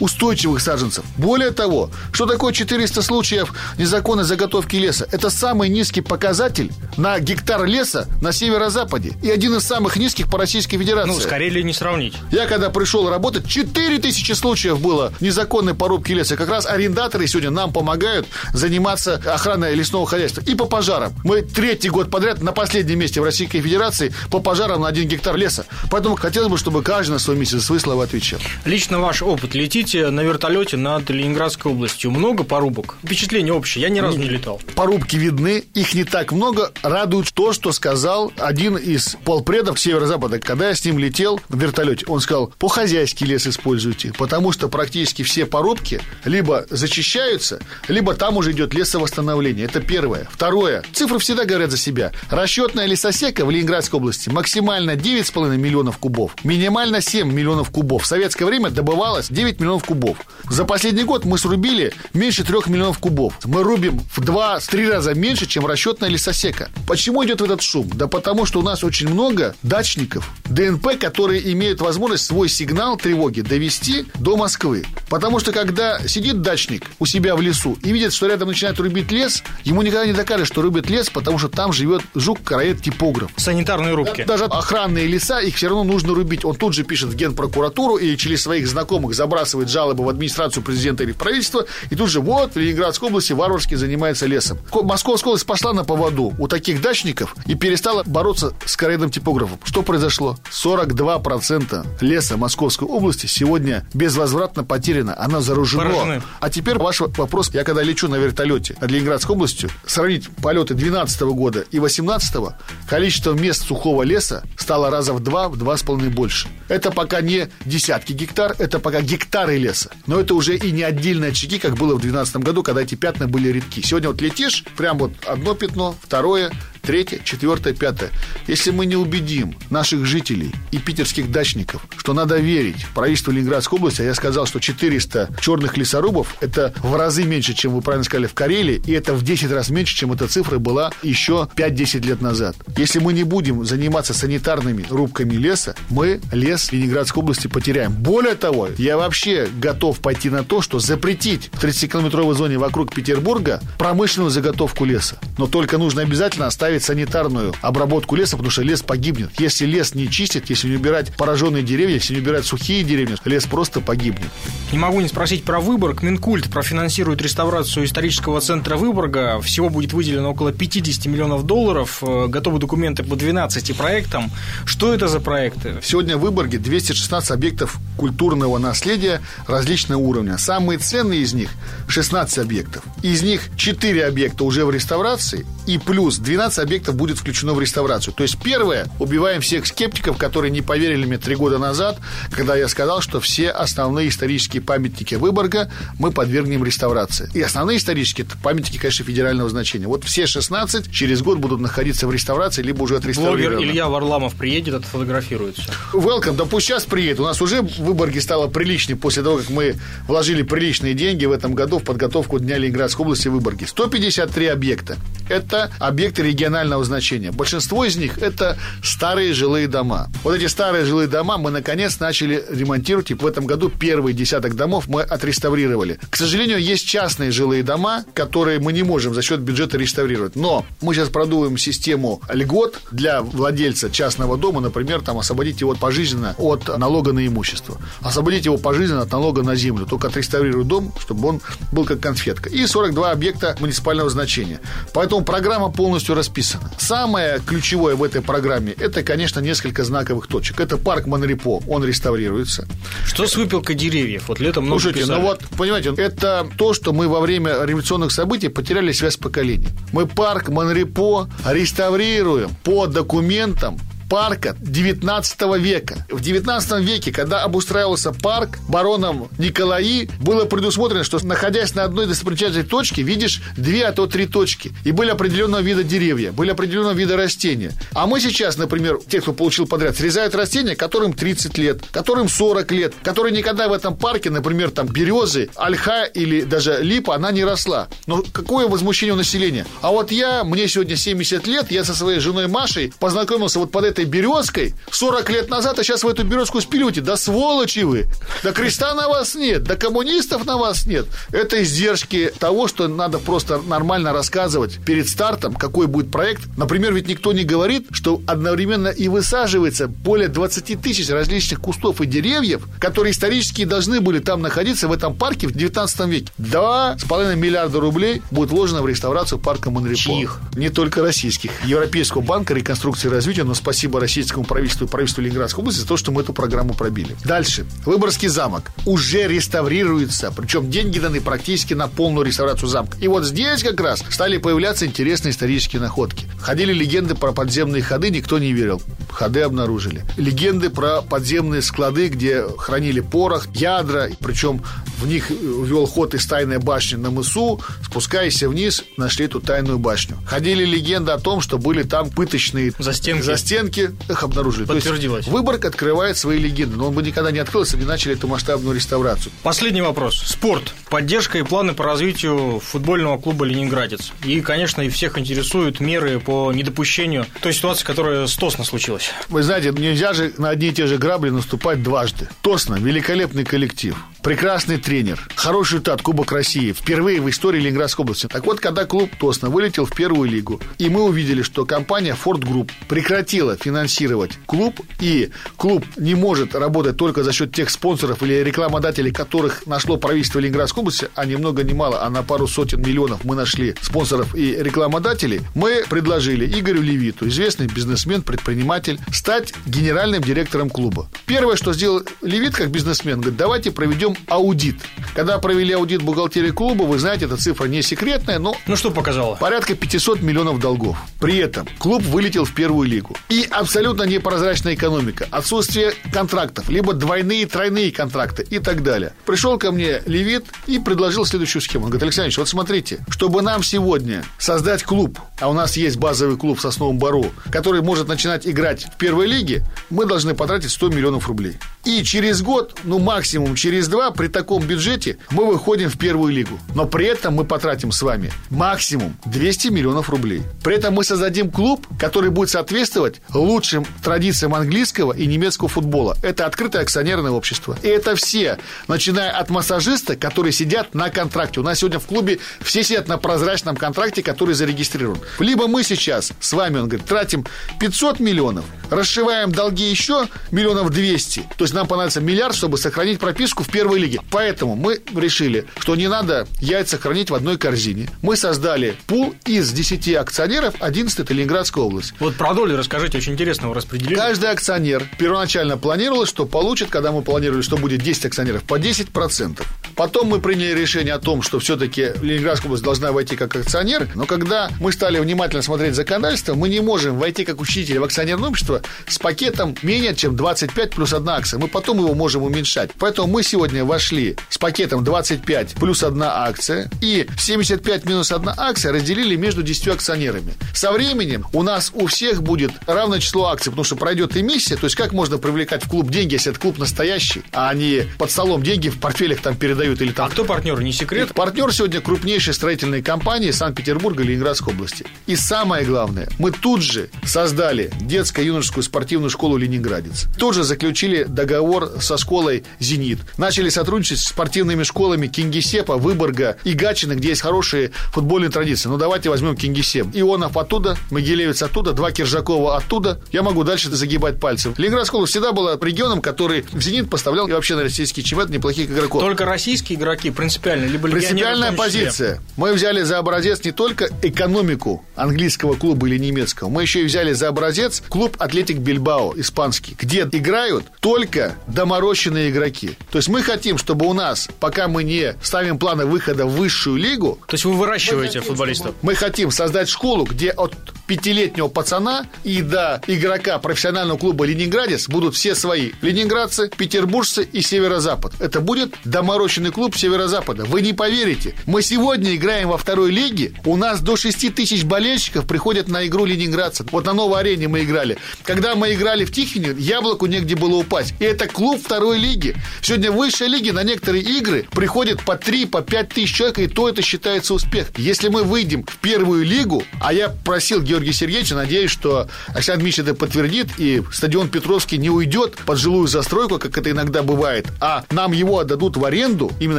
устойчивых саженцев. Более того, что такое 400 случаев незаконной заготовки леса? Это самый низкий показатель на гектар леса на северо-западе и один из самых низких по Российской Федерации. Ну, с Карелией не сравнить. Я когда пришел работать, 4000 случаев было незаконной порубки леса. Как раз арендаторы сегодня нам помогают заниматься охраной лесного хозяйства хозяйства. И по пожарам. Мы третий год подряд на последнем месте в Российской Федерации по пожарам на один гектар леса. Поэтому хотелось бы, чтобы каждый на своем месте за свои слова отвечал. Лично ваш опыт. Летите на вертолете над Ленинградской областью. Много порубок? Впечатление общее. Я ни разу не летал. Порубки видны. Их не так много. Радует то, что сказал один из полпредов северо-запада, когда я с ним летел в вертолете. Он сказал, по-хозяйски лес используйте, потому что практически все порубки либо зачищаются, либо там уже идет лесовосстановление. Это первое первое. Второе. Цифры всегда говорят за себя. Расчетная лесосека в Ленинградской области максимально 9,5 миллионов кубов. Минимально 7 миллионов кубов. В советское время добывалось 9 миллионов кубов. За последний год мы срубили меньше 3 миллионов кубов. Мы рубим в 2-3 раза меньше, чем расчетная лесосека. Почему идет этот шум? Да потому что у нас очень много дачников, ДНП, которые имеют возможность свой сигнал тревоги довести до Москвы. Потому что когда сидит дачник у себя в лесу и видит, что рядом начинает рубить лес, ему никогда никогда не докажешь, что рубят лес, потому что там живет жук-караед-типограф. Санитарные рубки. Даже охранные леса, их все равно нужно рубить. Он тут же пишет в генпрокуратуру или через своих знакомых забрасывает жалобы в администрацию президента или в правительство, и тут же вот в Ленинградской области варварски занимается лесом. Московская область пошла на поводу у таких дачников и перестала бороться с караедным типографом. Что произошло? 42% леса Московской области сегодня безвозвратно потеряно. Оно заражено. Поражены. А теперь ваш вопрос. Я когда лечу на вертолете над Ленинградской областью, сравнить полеты 2012 года и 2018, количество мест сухого леса стало раза в два, в два с половиной больше. Это пока не десятки гектар, это пока гектары леса. Но это уже и не отдельные очаги, как было в 2012 году, когда эти пятна были редки. Сегодня вот летишь, прям вот одно пятно, второе, третье, четвертое, пятое. Если мы не убедим наших жителей и питерских дачников, что надо верить правительству Ленинградской области, а я сказал, что 400 черных лесорубов – это в разы меньше, чем вы правильно сказали, в Карелии, и это в 10 раз меньше, чем эта цифра была еще 5-10 лет назад. Если мы не будем заниматься санитарными рубками леса, мы лес Ленинградской области потеряем. Более того, я вообще готов пойти на то, что запретить в 30-километровой зоне вокруг Петербурга промышленную заготовку леса. Но только нужно обязательно оставить оставить санитарную обработку леса, потому что лес погибнет. Если лес не чистит, если не убирать пораженные деревья, если не убирать сухие деревья, лес просто погибнет. Не могу не спросить про Выборг. Минкульт профинансирует реставрацию исторического центра Выборга. Всего будет выделено около 50 миллионов долларов. Э, готовы документы по 12 проектам. Что это за проекты? Сегодня в Выборге 216 объектов культурного наследия различного уровня. Самые ценные из них 16 объектов. Из них 4 объекта уже в реставрации, и плюс 12 объектов будет включено в реставрацию. То есть первое, убиваем всех скептиков, которые не поверили мне три года назад, когда я сказал, что все основные исторические памятники Выборга мы подвергнем реставрации. И основные исторические памятники, конечно, федерального значения. Вот все 16 через год будут находиться в реставрации, либо уже отреставрированы. Блогер Илья Варламов приедет, отфотографирует все. Welcome, да пусть сейчас приедет. У нас уже в Выборге стало приличнее после того, как мы вложили приличные деньги в этом году в подготовку Дня Ленинградской области в Выборге. 153 объекта. Это объекты регионального значения. Большинство из них – это старые жилые дома. Вот эти старые жилые дома мы, наконец, начали ремонтировать. И в этом году первый десяток домов мы отреставрировали. К сожалению, есть частные жилые дома, которые мы не можем за счет бюджета реставрировать. Но мы сейчас продумываем систему льгот для владельца частного дома, например, там освободить его пожизненно от налога на имущество. Освободить его пожизненно от налога на землю. Только отреставрируют дом, чтобы он был как конфетка. И 42 объекта муниципального значения. Поэтому программа полностью расписана. Самое ключевое в этой программе – это, конечно, несколько знаковых точек. Это парк Монрепо, он реставрируется. Что с выпилкой деревьев? Вот летом много Слушайте, писали. ну вот, понимаете, это то, что мы во время революционных событий потеряли связь поколений. Мы парк Монрепо реставрируем по документам парка 19 века. В 19 веке, когда обустраивался парк бароном Николаи, было предусмотрено, что находясь на одной достопримечательной точке, видишь две, а то три точки. И были определенного вида деревья, были определенного вида растения. А мы сейчас, например, те, кто получил подряд, срезают растения, которым 30 лет, которым 40 лет, которые никогда в этом парке, например, там березы, ольха или даже липа, она не росла. Но какое возмущение у населения? А вот я, мне сегодня 70 лет, я со своей женой Машей познакомился вот под этой березкой 40 лет назад, а сейчас в эту березку спилюете. Да сволочи вы! Да креста на вас нет, да коммунистов на вас нет. Это издержки того, что надо просто нормально рассказывать перед стартом, какой будет проект. Например, ведь никто не говорит, что одновременно и высаживается более 20 тысяч различных кустов и деревьев, которые исторически должны были там находиться в этом парке в 19 веке. 2,5 миллиарда рублей будет вложено в реставрацию парка Монрепо. Чьих? Не только российских. Европейского банка реконструкции и развития, но спасибо российскому правительству и правительству Ленинградской области за то, что мы эту программу пробили. Дальше. Выборгский замок уже реставрируется, причем деньги даны практически на полную реставрацию замка. И вот здесь как раз стали появляться интересные исторические находки. Ходили легенды про подземные ходы, никто не верил. Ходы обнаружили. Легенды про подземные склады, где хранили порох, ядра, причем в них вел ход из тайной башни на мысу, спускаясь вниз, нашли эту тайную башню. Ходили легенды о том, что были там пыточные Застенки. застенки их обнаружили. То есть Подтвердилось. Выборг открывает свои легенды, но он бы никогда не открылся, если бы не начали эту масштабную реставрацию. Последний вопрос. Спорт. Поддержка и планы по развитию футбольного клуба «Ленинградец». И, конечно, и всех интересуют меры по недопущению той ситуации, которая с Тосно случилась. Вы знаете, нельзя же на одни и те же грабли наступать дважды. Тосно, великолепный коллектив, прекрасный тренер, хороший результат Кубок России впервые в истории Ленинградской области. Так вот, когда клуб Тосно вылетел в первую лигу, и мы увидели, что компания Ford Group прекратила финансировать клуб, и клуб не может работать только за счет тех спонсоров или рекламодателей, которых нашло правительство Ленинградской области, а ни много ни мало, а на пару сотен миллионов мы нашли спонсоров и рекламодателей, мы предложили Игорю Левиту, известный бизнесмен, предприниматель, стать генеральным директором клуба. Первое, что сделал Левит как бизнесмен, говорит, давайте проведем аудит. Когда провели аудит бухгалтерии клуба, вы знаете, эта цифра не секретная, но Ну, что показало? порядка 500 миллионов долгов. При этом клуб вылетел в первую лигу. И абсолютно непрозрачная экономика. Отсутствие контрактов, либо двойные, тройные контракты и так далее. Пришел ко мне Левит и предложил следующую схему. Он говорит, Александр Ильич, вот смотрите, чтобы нам сегодня создать клуб, а у нас есть базовый клуб в Сосновом Бару, который может начинать играть в первой лиге, мы должны потратить 100 миллионов рублей. И через год, ну максимум через два, при таком бюджете мы выходим в первую лигу. Но при этом мы потратим с вами максимум 200 миллионов рублей. При этом мы создадим клуб, который будет соответствовать лучшим традициям английского и немецкого футбола. Это открытое акционерное общество. И это все, начиная от массажиста, которые сидят на контракте. У нас сегодня в клубе все сидят на прозрачном контракте, который зарегистрирован. Либо мы сейчас с вами, он говорит, тратим 500 миллионов, расшиваем долги еще миллионов 200. То есть нам понадобится миллиард, чтобы сохранить прописку в первой лиге. Поэтому мы решили, что не надо яйца хранить в одной корзине. Мы создали пул из 10 акционеров 11 это Ленинградская область. Вот про доли расскажите, очень интересного распределения. Каждый акционер первоначально планировалось, что получит, когда мы планировали, что будет 10 акционеров, по 10%. Потом мы приняли решение о том, что все-таки Ленинградская область должна войти как акционер, но когда мы стали внимательно смотреть законодательство, мы не можем войти как учитель в акционерное общество с пакетом менее чем 25 плюс одна акция. Мы потом его можем уменьшать. Поэтому мы сегодня вошли с пакетом 25 плюс одна акция и 75 минус одна акция разделили между 10 акционерами. Со временем у нас у всех будет равное число акций, потому что пройдет эмиссия. То есть как можно привлекать в клуб деньги, если это клуб настоящий, а не под столом деньги в портфелях там передают или там. А кто партнер, не секрет? Партнер сегодня крупнейшей строительной компании Санкт-Петербурга и Ленинградской области. И самое главное, мы тут же создали детско-юношескую спортивную школу «Ленинградец». Тут же заключили договор со школой «Зенит». Начали сотрудничать с спортивными школами Кингисепа, Выборга и Гатчины, где есть хорошие футбольные традиции. Ну, давайте возьмем Кингисепп. Ионов оттуда, Могилевец оттуда, два Киржакова оттуда. Я могу дальше загибать пальцы. Ленинградская область всегда была регионом, который в «Зенит» поставлял и вообще на российский чемпионат неплохих игроков. Только российские игроки принципиально, либо Принципиальная позиция. Мы взяли за образец не только экономику английского клуба или немецкого, мы еще и взяли за образец клуб Атлетик Бильбао, испанский, где играют только доморощенные игроки. То есть мы хотим, чтобы у нас, пока мы не ставим планы выхода в высшую лигу... То есть вы выращиваете мы футболистов? Мы хотим создать школу, где от пятилетнего пацана и до игрока профессионального клуба «Ленинградец» будут все свои. Ленинградцы, петербуржцы и северо-запад. Это будет доморощенный клуб северо-запада. Вы не поверите. Мы сегодня играем во второй лиге. У нас до 6 тысяч болельщиков приходят на игру ленинградцев. Вот на новой арене мы играли. Когда мы играли в Тихвине, яблоку негде было упасть. И это клуб второй лиги. Сегодня в высшей лиге на некоторые игры приходят по 3, по 5 тысяч человек, и то это считается успех. Если мы выйдем в первую лигу, а я просил Георгия Сергеевича, надеюсь, что Александр Дмитриевич это подтвердит, и стадион Петровский не уйдет под жилую застройку, как это иногда бывает, а нам его отдадут в аренду, именно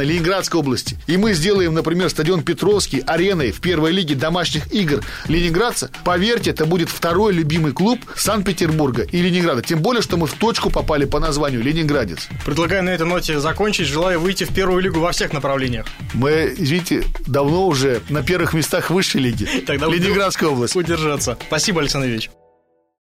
Ленинградской области. И мы сделаем, например, стадион Петровский ареной в первой лиге домашних игр Ленинградца. Поверьте, это будет второй любимый клуб Санкт-Петербурга и Ленинграда. Тем более, что мы в точку попали по названию Ленинградец. Предлагаю на этой ноте закончить. Желаю выйти в первую лигу во всех направлениях. Мы, извините, давно уже на первых местах высшей лиги. Тогда Ленинградская область. Удержаться. Спасибо, Александр Ильич.